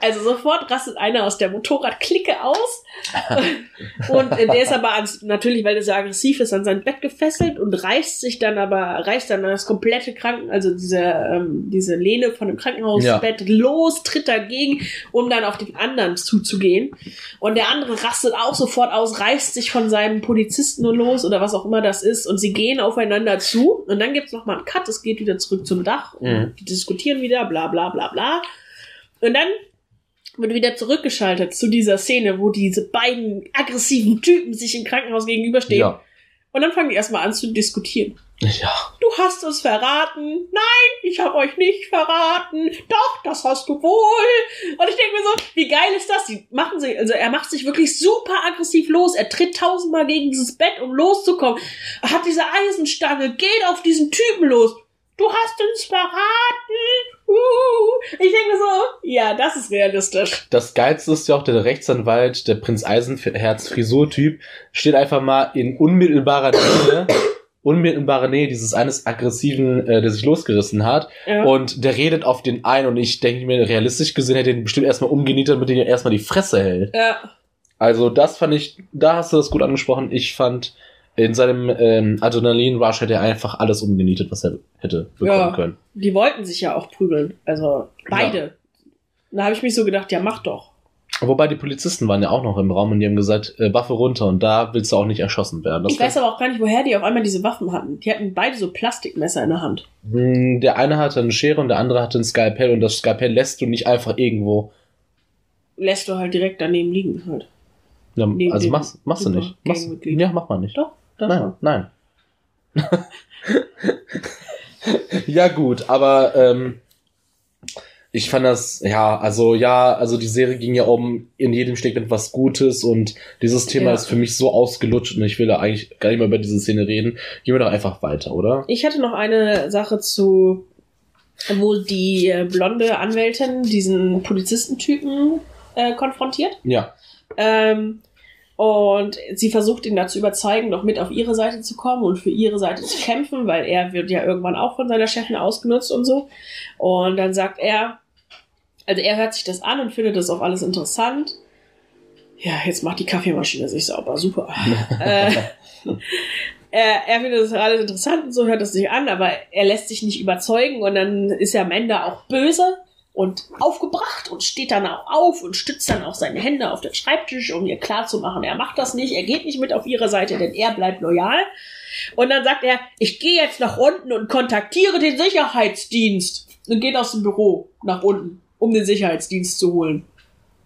Also sofort rastet einer aus der Motorradklicke aus. [LAUGHS] und äh, der ist aber ans, natürlich, weil der so aggressiv ist, an sein Bett gefesselt und reißt sich dann aber, reißt dann das komplette Kranken, also diese, ähm, diese Lehne von dem Krankenhausbett los, tritt dagegen, um dann auf den anderen zuzugehen. Und der andere rastet auch sofort aus, reißt sich von seinem Polizisten los oder was auch immer das ist und sie gehen aufeinander zu und dann gibt's noch mal einen Cut, es geht wieder zurück zum Dach und Mhm. die diskutieren wieder, bla bla bla bla. Und dann wird wieder zurückgeschaltet zu dieser Szene, wo diese beiden aggressiven Typen sich im Krankenhaus gegenüberstehen. Ja. Und dann fangen die erstmal an zu diskutieren. Ja. Du hast es verraten. Nein, ich habe euch nicht verraten. Doch, das hast du wohl. Und ich denke mir so, wie geil ist das? Die machen sich, also er macht sich wirklich super aggressiv los. Er tritt tausendmal gegen dieses Bett, um loszukommen. Er hat diese Eisenstange, geht auf diesen Typen los. Du hast uns verraten. Uh. Ich denke so, ja, das ist realistisch. Das Geilste ist ja auch der Rechtsanwalt, der Prinz Eisenherz Frisur-Typ, steht einfach mal in unmittelbarer Nähe, [COUGHS] unmittelbarer Nähe dieses eines aggressiven, äh, der sich losgerissen hat. Ja. Und der redet auf den ein und ich denke mir, realistisch gesehen hätte den bestimmt erstmal umgenietet, damit er erstmal die Fresse hält. ja. Also das fand ich, da hast du das gut angesprochen. Ich fand, in seinem ähm, Adrenalin-Rush hätte er einfach alles umgenietet, was er hätte bekommen Ja. können. Die wollten sich ja auch prügeln. Also beide. Da habe ich mich so gedacht, ja, mach doch. Wobei die Polizisten waren ja auch noch im Raum und die haben gesagt, äh, Waffe runter und da willst du auch nicht erschossen werden. Das ich weiß aber auch gar nicht, woher die auf einmal diese Waffen hatten. Die hatten beide so Plastikmesser in der Hand. Hm, Der eine hatte eine Schere und der andere hatte ein Skalpell und das Skalpell lässt du nicht einfach irgendwo. Lässt du halt direkt daneben liegen halt. Ja, also machst, machst du nicht. Machst, ja, mach mal nicht. Doch, Nein, nein. [LAUGHS] ja, gut, aber ähm, ich fand das, ja, also ja, also die Serie ging ja um, in jedem steckt etwas Gutes und dieses Thema Ja. ist für mich so ausgelutscht und ich will da eigentlich gar nicht mehr über diese Szene reden. Gehen wir doch einfach weiter, oder? Ich hatte noch eine Sache zu, wo die äh, blonde Anwältin diesen Polizistentypen äh, konfrontiert. Ja. Ähm, und sie versucht ihn dazu überzeugen, noch mit auf ihre Seite zu kommen und für ihre Seite zu kämpfen, weil er wird ja irgendwann auch von seiner Chefin ausgenutzt und so. Und dann sagt er, also er hört sich das an und findet das auch alles interessant. Ja, jetzt macht die Kaffeemaschine sich sauber, super. [LAUGHS] äh, er, er findet das alles interessant und so hört es sich an, aber er lässt sich nicht überzeugen und dann ist er am Ende auch böse und aufgebracht und steht dann auch auf und stützt dann auch seine Hände auf den Schreibtisch, um ihr klarzumachen, er macht das nicht, er geht nicht mit auf ihre Seite, denn er bleibt loyal. Und dann sagt er, ich gehe jetzt nach unten und kontaktiere den Sicherheitsdienst und geht aus dem Büro nach unten, um den Sicherheitsdienst zu holen.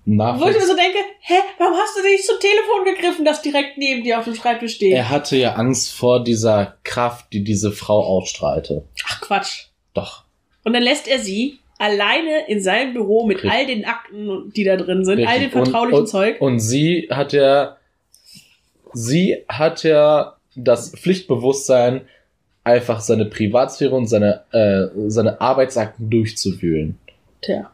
Wo ich mir so denke, hä, warum hast du nicht zum Telefon gegriffen, das direkt neben dir auf dem Schreibtisch steht? Er hatte ja Angst vor dieser Kraft, die diese Frau ausstrahlte. Ach Quatsch. Doch. Und dann lässt er sie alleine in seinem Büro mit Richtig. all den Akten, die da drin sind, all dem Richtig. Und- vertraulichen und, Zeug. Und sie hat ja, sie hat ja das Pflichtbewusstsein, einfach seine Privatsphäre und seine, äh, seine Arbeitsakten durchzuwühlen. Tja.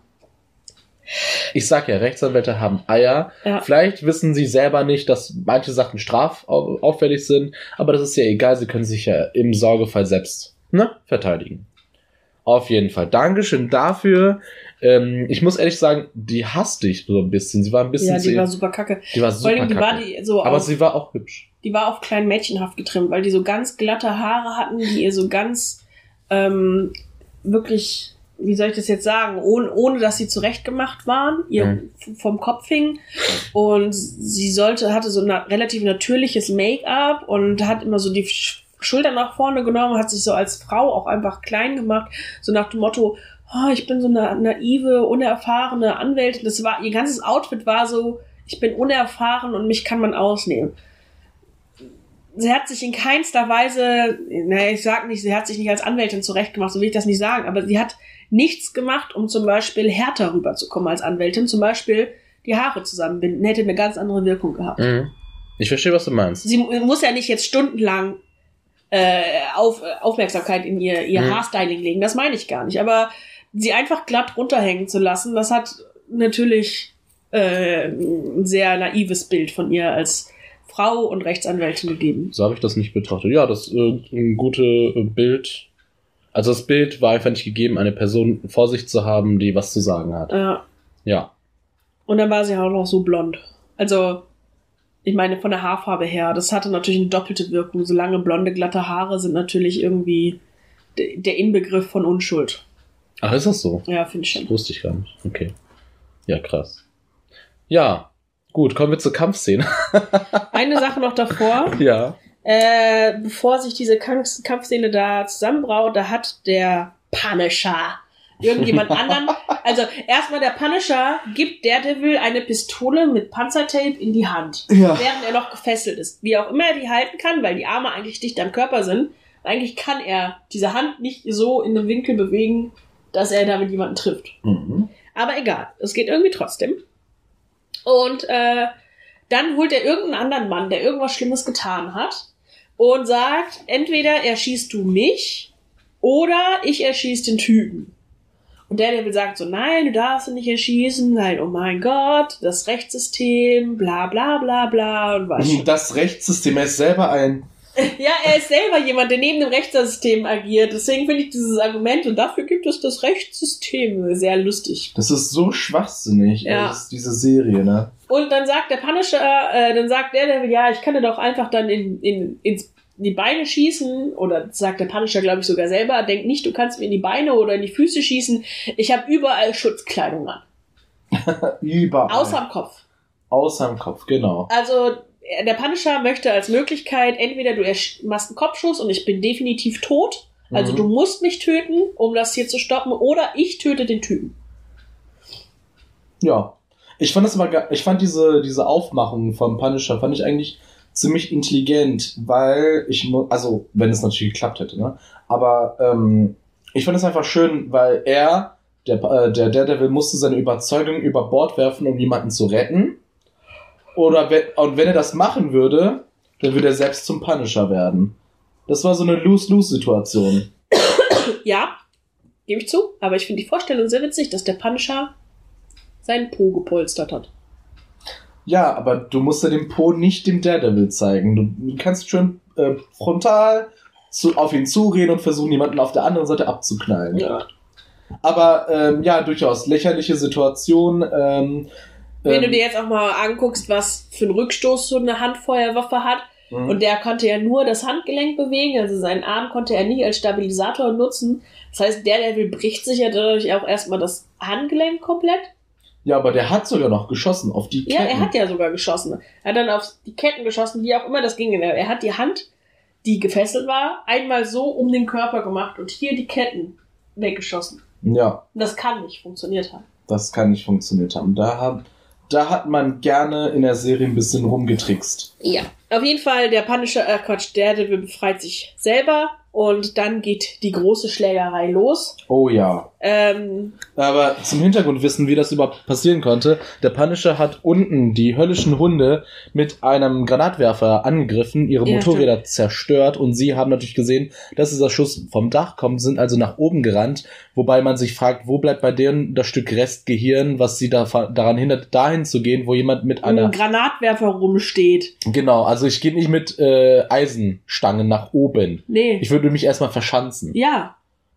Ich sag ja, Rechtsanwälte haben Eier. Ja. Vielleicht wissen sie selber nicht, dass manche Sachen strafauffällig sind, aber das ist ja egal, sie können sich ja im Sorgefall selbst ne, verteidigen. Auf jeden Fall. Dankeschön dafür. Ähm, ich muss ehrlich sagen, die hasste ich so ein bisschen. Sie war ein bisschen Ja, die war super kacke. die war Vor super allem, die war kacke. die so Aber auf, sie war auch hübsch. die war auf klein Mädchenhaft getrimmt, weil die so ganz glatte Haare hatten, die ihr so ganz ähm, wirklich, wie soll ich das jetzt sagen, ohne, ohne dass sie zurechtgemacht waren, ihr Mhm. vom Kopf hing. Und sie sollte, hatte so ein na relativ natürliches Make-up und hat immer so die Schultern nach vorne genommen, hat sich so als Frau auch einfach klein gemacht, so nach dem Motto, oh, ich bin so eine naive, unerfahrene Anwältin. Das war, ihr ganzes Outfit war so, ich bin unerfahren und mich kann man ausnehmen sie hat sich in keinster Weise, naja, ich sag nicht, sie hat sich nicht als Anwältin zurechtgemacht, so will ich das nicht sagen, aber sie hat nichts gemacht, um zum Beispiel härter rüberzukommen als Anwältin. Zum Beispiel die Haare zusammenbinden, hätte eine ganz andere Wirkung gehabt. Mhm. Ich verstehe, was du meinst. Sie mu- muss ja nicht jetzt stundenlang äh, auf, Aufmerksamkeit in ihr, ihr Mhm. Haarstyling legen, das meine ich gar nicht. Aber sie einfach glatt runterhängen zu lassen, das hat natürlich äh, ein sehr naives Bild von ihr als Frau und Rechtsanwältin gegeben. So habe ich das nicht betrachtet. Ja, das ist äh, ein gutes äh, Bild. Also das Bild war einfach nicht gegeben, eine Person vor sich zu haben, die was zu sagen hat. Äh, Ja. Und dann war sie auch noch so blond. Also, ich meine, von der Haarfarbe her, das hatte natürlich eine doppelte Wirkung. So lange blonde, glatte Haare sind natürlich irgendwie de- der Inbegriff von Unschuld. Ach, ist das so? Ja, finde ich schon. Wusste ich gar nicht. Okay. Ja, krass. Ja, gut, kommen wir zur Kampfszene. [LAUGHS] Eine Sache noch davor. ja. Äh, bevor sich diese Kampf Kampfszene da zusammenbraut, da hat der Punisher irgendjemand [LAUGHS] anderen. Also erstmal der Punisher gibt Daredevil eine Pistole mit Panzertape in die Hand, Ja. während er noch gefesselt ist. Wie auch immer er die halten kann, weil die Arme eigentlich dicht am Körper sind. Eigentlich kann er diese Hand nicht so in einem Winkel bewegen, dass er damit jemanden trifft. Mhm. Aber egal, es geht irgendwie trotzdem. Und äh, dann holt er irgendeinen anderen Mann, der irgendwas Schlimmes getan hat, und sagt, entweder erschießt du mich oder ich erschieß den Typen. Und Daredevil sagt so, nein, du darfst ihn nicht erschießen, nein, oh mein Gott, das Rechtssystem, bla bla bla bla und was. Das Rechtssystem, er ist selber ein. [LAUGHS] Ja, er ist selber jemand, der neben dem Rechtssystem agiert. Deswegen finde ich dieses Argument und dafür gibt es das Rechtssystem sehr lustig. Das ist so schwachsinnig, Ja. diese Serie, ne? Und dann sagt der Punisher, äh, dann sagt Daredevil, ja, ich kann dir doch einfach dann in, in, ins die Beine schießen, oder sagt der Punisher, glaube ich, sogar selber, denk nicht, du kannst mir in die Beine oder in die Füße schießen. Ich habe überall Schutzkleidung an. [LAUGHS] Überall. Außer am Kopf. Außer im Kopf, genau. Also äh, der Punisher möchte als Möglichkeit entweder du machst einen Kopfschuss und ich bin definitiv tot, also Mhm. du musst mich töten, um das hier zu stoppen, oder ich töte den Typen. Ja. Ich fand das ga- ich fand diese, diese Aufmachung vom Punisher, fand ich eigentlich ziemlich intelligent, weil ich, also, wenn es natürlich geklappt hätte, ne? Aber, ähm, ich fand es einfach schön, weil er, der, äh, der Daredevil musste seine Überzeugung über Bord werfen, um jemanden zu retten. Oder wenn, und wenn er das machen würde, dann würde er selbst zum Punisher werden. Das war so eine Lose-Lose-Situation. Ja, gebe ich zu, aber ich finde die Vorstellung sehr witzig, dass der Punisher seinen Po gepolstert hat. Ja, aber du musst ja den Po nicht dem Daredevil zeigen. Du, kannst schon äh, frontal zu, auf ihn zureden und versuchen, jemanden auf der anderen Seite abzuknallen. Ja. Aber ähm, ja, durchaus lächerliche Situation. Ähm, Wenn ähm, du dir jetzt auch mal anguckst, was für einen Rückstoß so eine Handfeuerwaffe hat, mhm. und der konnte ja nur das Handgelenk bewegen, also seinen Arm konnte er nicht als Stabilisator nutzen. Das heißt, der Devil bricht sich ja dadurch auch erstmal das Handgelenk komplett. Ja, aber der hat sogar noch geschossen auf die Ja, Ketten. er hat ja sogar geschossen. Er hat dann auf die Ketten geschossen, wie auch immer das ging. Er hat die Hand, die gefesselt war, einmal so um den Körper gemacht und hier die Ketten weggeschossen. ja, Und das kann nicht funktioniert haben. das kann nicht funktioniert haben. Da hat, da hat man gerne in der Serie ein bisschen rumgetrickst. Ja. Auf jeden Fall, der Punisher, äh Quatsch, der Devil befreit sich selber und dann geht die große Schlägerei los. Oh ja. Ähm, Aber zum Hintergrundwissen, wie das überhaupt passieren konnte, der Punisher hat unten die höllischen Hunde mit einem Granatwerfer angegriffen, ihre Ja, Motorräder zerstört und sie haben natürlich gesehen, dass dieser Schuss vom Dach kommt, sind also nach oben gerannt, wobei man sich fragt, wo bleibt bei denen das Stück Restgehirn, was sie da, daran hindert, dahin zu gehen, wo jemand mit einer... ein Granatwerfer rumsteht. Genau, also ich gehe nicht mit äh, Eisenstangen nach oben. Nee. Ich würde mich erstmal verschanzen. ja.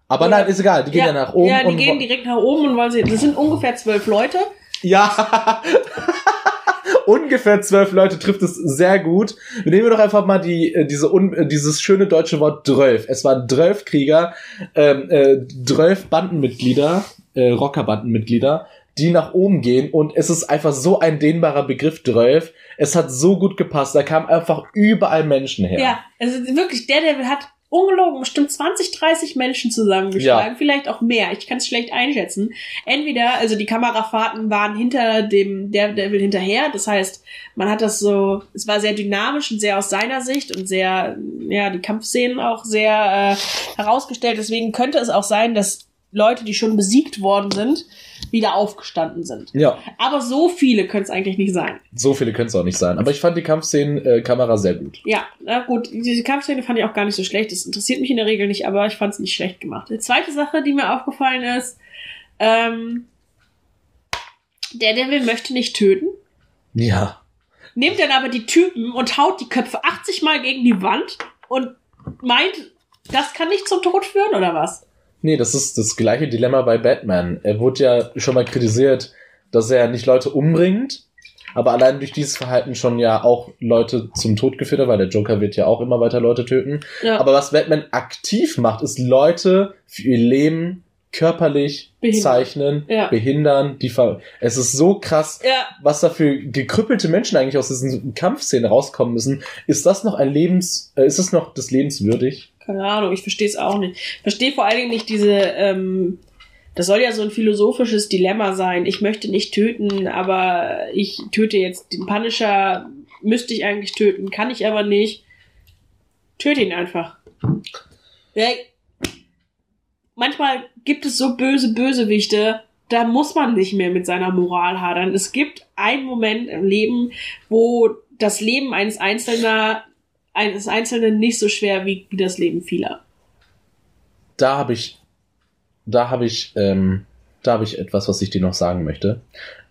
Aber Oder- nein, ist egal, die gehen ja, nach oben. Ja, die gehen direkt nach oben und wollen sie. Das sind ungefähr zwölf Leute. Ja. [LAUGHS] Ungefähr zwölf Leute trifft es sehr gut. Nehmen wir doch einfach mal die, äh, diese un, äh, dieses schöne deutsche Wort Drölf. Es waren Drölf Krieger, ähm, äh, Drölf Bandenmitglieder, äh, Rockerbandenmitglieder, die nach oben gehen und es ist einfach so ein dehnbarer Begriff Drölf. Es hat so gut gepasst. Da kamen einfach überall Menschen her. Ja, also wirklich, der Devil hat ungelogen bestimmt 20, 30 Menschen zusammengeschlagen, vielleicht auch mehr. Ich kann es schlecht einschätzen. Entweder, also die Kamerafahrten waren hinter dem der Devil hinterher, das heißt, man hat das so, es war sehr dynamisch und sehr aus seiner Sicht und sehr, ja, die Kampfszenen auch sehr äh, herausgestellt. Deswegen könnte es auch sein, dass Leute, die schon besiegt worden sind, wieder aufgestanden sind. Ja, Aber so viele können es eigentlich nicht sein. so viele können es auch nicht sein. Aber ich fand die Kampfszenen äh, sehr gut. Ja, na gut, diese Kampfszene fand ich auch gar nicht so schlecht. Das interessiert mich in der Regel nicht, aber ich fand es nicht schlecht gemacht. Die zweite Sache, die mir aufgefallen ist, ähm, der Devil möchte nicht töten, Ja. nimmt dann aber die Typen und haut die Köpfe 80 Mal gegen die Wand und meint, das kann nicht zum Tod führen oder was? Nee, das ist das gleiche Dilemma bei Batman. Er wurde ja schon mal kritisiert, dass er nicht Leute umbringt, aber allein durch dieses Verhalten schon ja auch Leute zum Tod geführt hat, weil der Joker wird ja auch immer weiter Leute töten. Ja, Aber was Batman aktiv macht, ist Leute für ihr Leben körperlich Behindern. zeichnen, Ja. behindern. Die Ver es ist so krass, ja, was da für gekrüppelte Menschen eigentlich aus diesen Kampfszenen rauskommen müssen. Ist das noch ein Lebens, äh, ist das noch des Lebens würdig? Keine Ahnung, ich verstehe es auch nicht. Ich verstehe vor allen Dingen nicht diese, ähm, das soll ja so ein philosophisches Dilemma sein. Ich möchte nicht töten, aber ich töte jetzt den Punisher, müsste ich eigentlich töten, kann ich aber nicht. Töte ihn einfach. Ja, manchmal gibt es so böse Bösewichte, da muss man nicht mehr mit seiner Moral hadern. Es gibt einen Moment im Leben, wo das Leben eines Einzelner, eines Einzelnen nicht so schwer wie das Leben vieler. da habe ich, da habe ich ähm, da habe ich etwas, was ich dir noch sagen möchte.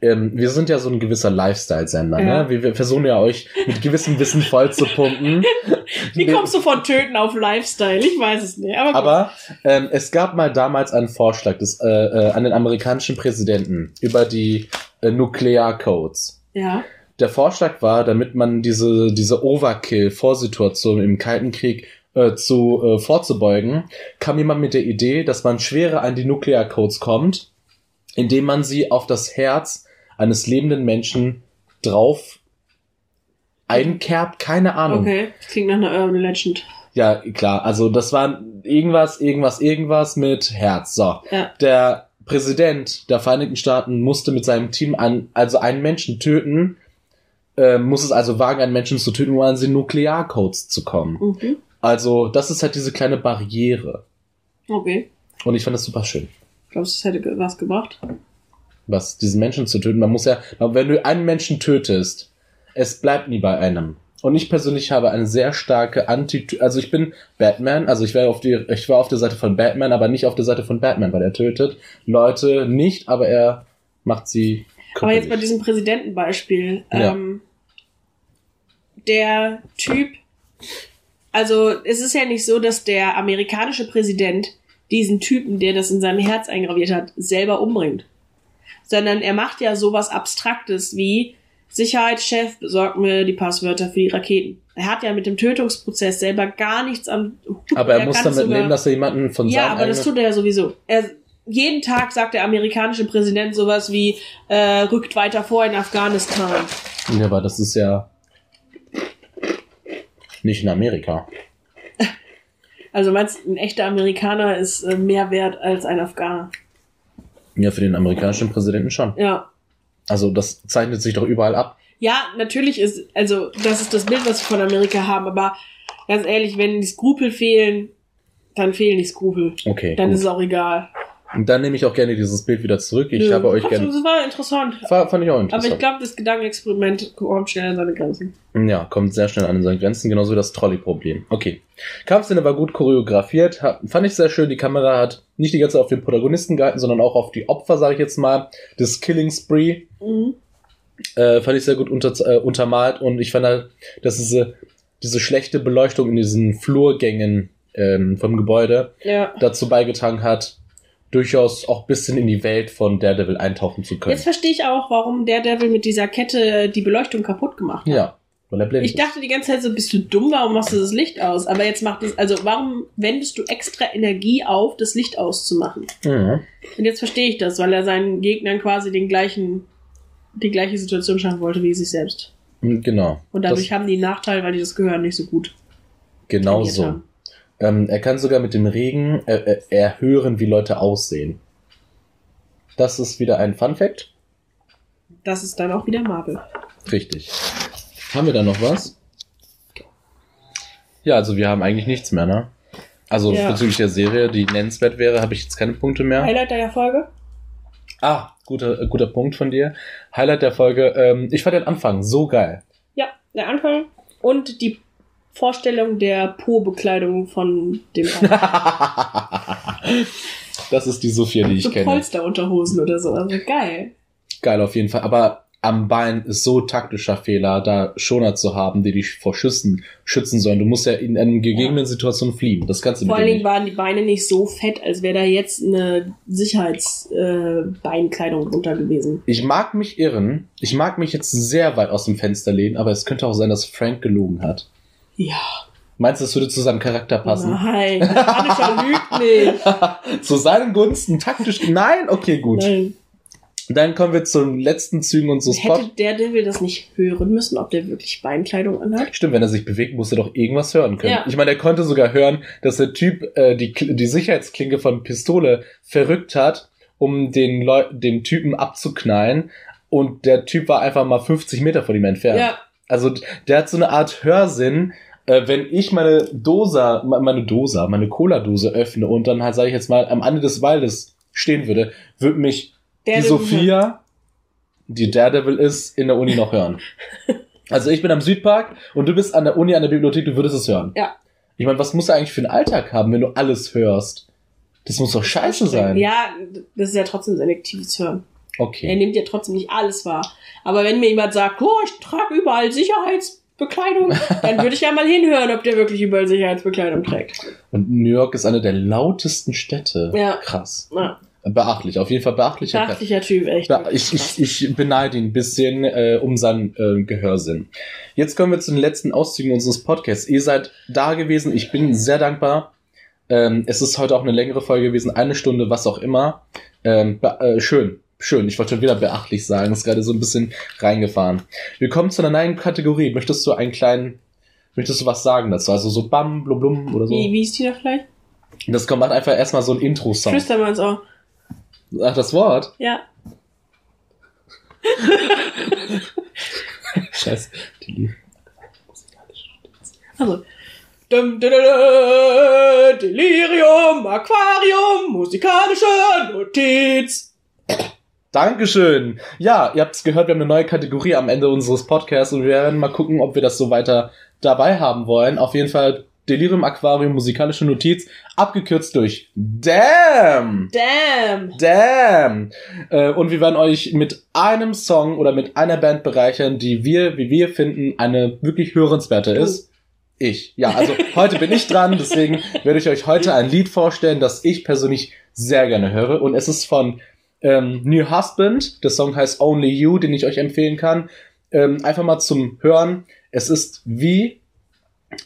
Ähm, wir sind ja so ein gewisser Lifestyle-Sender, Ja. ne? Wir, wir versuchen ja euch mit gewissem Wissen voll zu pumpen. [LAUGHS] Wie kommst du von Töten auf Lifestyle? Ich weiß es nicht. Aber. Aber ähm, es gab mal damals einen Vorschlag des, äh, äh, an den amerikanischen Präsidenten über die äh, Nuklearcodes. ja. Der Vorschlag war, damit man diese, diese Overkill-Vorsituation im Kalten Krieg äh, zu äh, vorzubeugen, kam jemand mit der Idee, dass man schwerer an die Nuklearcodes kommt, indem man sie auf das Herz eines lebenden Menschen drauf einkerbt. Keine Ahnung. Okay, klingt nach einer Urban Legend. Ja, klar. Also das war irgendwas, irgendwas, irgendwas mit Herz. So. Ja. Der Präsident der Vereinigten Staaten musste mit seinem Team an, also einen Menschen töten, äh, muss es also wagen, einen Menschen zu töten, um an die Nuklearcodes zu kommen. Mhm. Also das ist halt diese kleine Barriere. Okay. Und ich fand das super schön. Glaubst du, es hätte was gebracht? Was, diesen Menschen zu töten. Man muss ja, wenn du einen Menschen tötest, es bleibt nie bei einem. Und ich persönlich habe eine sehr starke Anti, also ich bin Batman, also ich wäre auf die, ich war auf der Seite von Batman, aber nicht auf der Seite von Batman, weil er tötet Leute nicht, aber er macht sie. Aber jetzt bei diesem Präsidentenbeispiel, Ja. ähm, der Typ, also es ist ja nicht so, dass der amerikanische Präsident diesen Typen, der das in seinem Herz eingraviert hat, selber umbringt. Sondern er macht ja sowas Abstraktes wie Sicherheitschef, besorgt mir die Passwörter für die Raketen. Er hat ja mit dem Tötungsprozess selber gar nichts am Hut. aber er, muss kann damit sogar- nehmen, dass er jemanden von ja, aber das tut er ja sowieso. Er, jeden Tag sagt der amerikanische Präsident sowas wie, äh, rückt weiter vor in Afghanistan. Ja, aber das ist ja nicht in Amerika. Also meinst du, ein echter Amerikaner ist äh, mehr wert als ein Afghaner? Ja, für den amerikanischen Präsidenten schon. Ja. Also das zeichnet sich doch überall ab. Ja, natürlich ist, also das ist das Bild, was wir von Amerika haben, aber ganz ehrlich, wenn die Skrupel fehlen, dann fehlen die Skrupel. Okay. Dann gut. ist es auch egal. Und dann nehme ich auch gerne dieses Bild wieder zurück. Ich Nö. habe euch gerne. Das war interessant. Fa- Fand ich auch Aber interessant. ich glaube, das Gedankenexperiment kommt schnell an seine Grenzen. ja, kommt sehr schnell an seine Grenzen, genauso wie das Trolley-Problem. Okay. Kampfszene war gut choreografiert. Fand ich sehr schön. Die Kamera hat nicht die ganze Zeit auf den Protagonisten gehalten, sondern auch auf die Opfer, sage ich jetzt mal, des Killing Spree. Mhm. Äh, fand ich sehr gut unter, äh, untermalt und ich fand halt, dass diese, diese schlechte Beleuchtung in diesen Flurgängen ähm, vom Gebäude Ja. dazu beigetragen hat, durchaus auch ein bisschen in die Welt von Daredevil eintauchen zu können. Jetzt verstehe ich auch, warum der Devil mit dieser Kette die Beleuchtung kaputt gemacht hat. Ja, weil er blind Ich dachte die ganze Zeit so, bist du dumm, warum machst du das Licht aus? Aber jetzt macht es, also warum wendest du extra Energie auf, das Licht auszumachen? ist. Mhm. Und jetzt verstehe ich das, weil er seinen Gegnern quasi den gleichen, die gleiche Situation schaffen wollte wie sich selbst. Genau. Und dadurch das, haben die einen Nachteil, weil die das Gehör nicht so gut genau so. haben. Ähm, er kann sogar mit dem Regen äh, äh, erhören, wie Leute aussehen. Das ist wieder ein Fun Fact. Das ist dann auch wieder Marvel. Richtig. Haben wir da noch was? Ja, also wir haben eigentlich nichts mehr, ne? Also Ja. bezüglich der Serie, die nennenswert wäre, habe ich jetzt keine Punkte mehr. Highlight der Folge? Ah, guter, äh, guter Punkt von dir. Highlight der Folge. Ähm, ich fand den Anfang so geil. Ja, der Anfang und die Vorstellung der Po-Bekleidung von dem [LAUGHS] das ist die Sophia, die ich so kenne. Polsterunterhosen oder so. Also geil. Geil auf jeden Fall. Aber am Bein ist so taktischer Fehler, da Schoner zu haben, die dich vor Schüssen schützen sollen. Du musst ja in einer gegebenen Situation fliehen. Das kannst du Vor allen Dingen waren die Beine nicht so fett, als wäre da jetzt eine Sicherheitsbeinkleidung äh, drunter gewesen. Ich mag mich irren. Ich mag mich jetzt sehr weit aus dem Fenster lehnen, aber es könnte auch sein, dass Frank gelogen hat. Ja. Meinst du, es würde zu seinem Charakter passen? Nein, Punisher lügt nicht. [LAUGHS] zu seinen Gunsten taktisch. Nein, okay, gut. Nein. Dann kommen wir zum letzten Zügen und so Spot. Hätte der Devil das nicht hören müssen, ob der wirklich Beinkleidung anhat? Stimmt, wenn er sich bewegt, muss er doch irgendwas hören können. Ja. Ich meine, er konnte sogar hören, dass der Typ äh, die, die Sicherheitsklinke von Pistole verrückt hat, um den, Leu den Typen abzuknallen. Und der Typ war einfach mal 50 Meter von ihm entfernt. Ja. Also der hat so eine Art Hörsinn. Äh, wenn ich meine Dosa, me- meine Dosa, meine Cola-Dose öffne und dann halt, sage ich jetzt mal, am Ende des Waldes stehen würde, würde mich Der die Sophia, die Daredevil ist, in der Uni noch hören. [LAUGHS] Also ich bin am Südpark und du bist an der Uni, an der Bibliothek, du würdest es hören. Ja. Ich meine, was musst du eigentlich für einen Alltag haben, wenn du alles hörst? Das muss doch scheiße sein. Ja, das ist ja trotzdem selektives Hören. Er Okay. nimmt ja trotzdem nicht alles wahr. Aber wenn mir jemand sagt, oh, ich trage überall Sicherheitsbekleidung, dann würde ich ja mal hinhören, ob der wirklich überall Sicherheitsbekleidung trägt. Und New York ist eine der lautesten Städte. Ja. Krass. Na, Beachtlich, auf jeden Fall beachtlicher. beachtlicher Typ, echt. Ja, ich, ich, ich beneide ihn ein bisschen äh, um seinen äh, Gehörsinn. Jetzt kommen wir zu den letzten Auszügen unseres Podcasts. Ihr seid da gewesen. Ich bin sehr dankbar. Ähm, es ist heute auch eine längere Folge gewesen, eine Stunde, was auch immer. Ähm, be- äh, schön, schön. Ich wollte schon wieder beachtlich sagen. Ist gerade so ein bisschen reingefahren. Wir kommen zu einer neuen Kategorie. Möchtest du einen kleinen, möchtest du was sagen dazu? Also so Bam, Blum, Blum oder so? Wie, wie ist die da vielleicht? Das kommt macht einfach erstmal so ein Intro-Song. Flüstern wir uns auch. Ach, das Wort? Ja. [LAUGHS] Scheiße. Die Also. Dum, dum, Delirium, Aquarium, musikalische Notiz. Dankeschön. Ja, ihr habt es gehört, wir haben eine neue Kategorie am Ende unseres Podcasts und wir werden mal gucken, ob wir das so weiter dabei haben wollen. Auf jeden Fall Delirium Aquarium musikalische Notiz, abgekürzt durch Damn! Damn. Damn! Äh, und wir werden euch mit einem Song oder mit einer Band bereichern, die wir, wie wir finden, eine wirklich hörenswerte ist. Ich. Ja, also heute bin ich dran, deswegen werde ich euch heute ein Lied vorstellen, das ich persönlich sehr gerne höre. Und es ist von ähm, New Husband. Der Song heißt Only You, den ich euch empfehlen kann. Ähm, einfach mal zum Hören. Es ist wie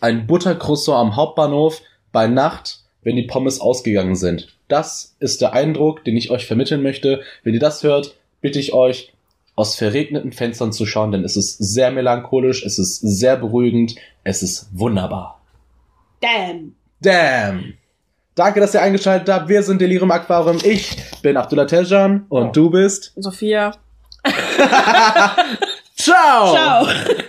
ein Buttercroissant am Hauptbahnhof bei Nacht, wenn die Pommes ausgegangen sind. Das ist der Eindruck, den ich euch vermitteln möchte. Wenn ihr das hört, bitte ich euch, aus verregneten Fenstern zu schauen, denn es ist sehr melancholisch, es ist sehr beruhigend, es ist wunderbar. Damn. Damn! Danke, dass ihr eingeschaltet habt. Wir sind Delirium Aquarium. Ich bin Abdullah Tejan und du bist. Sophia. [LAUGHS] Ciao! Ciao.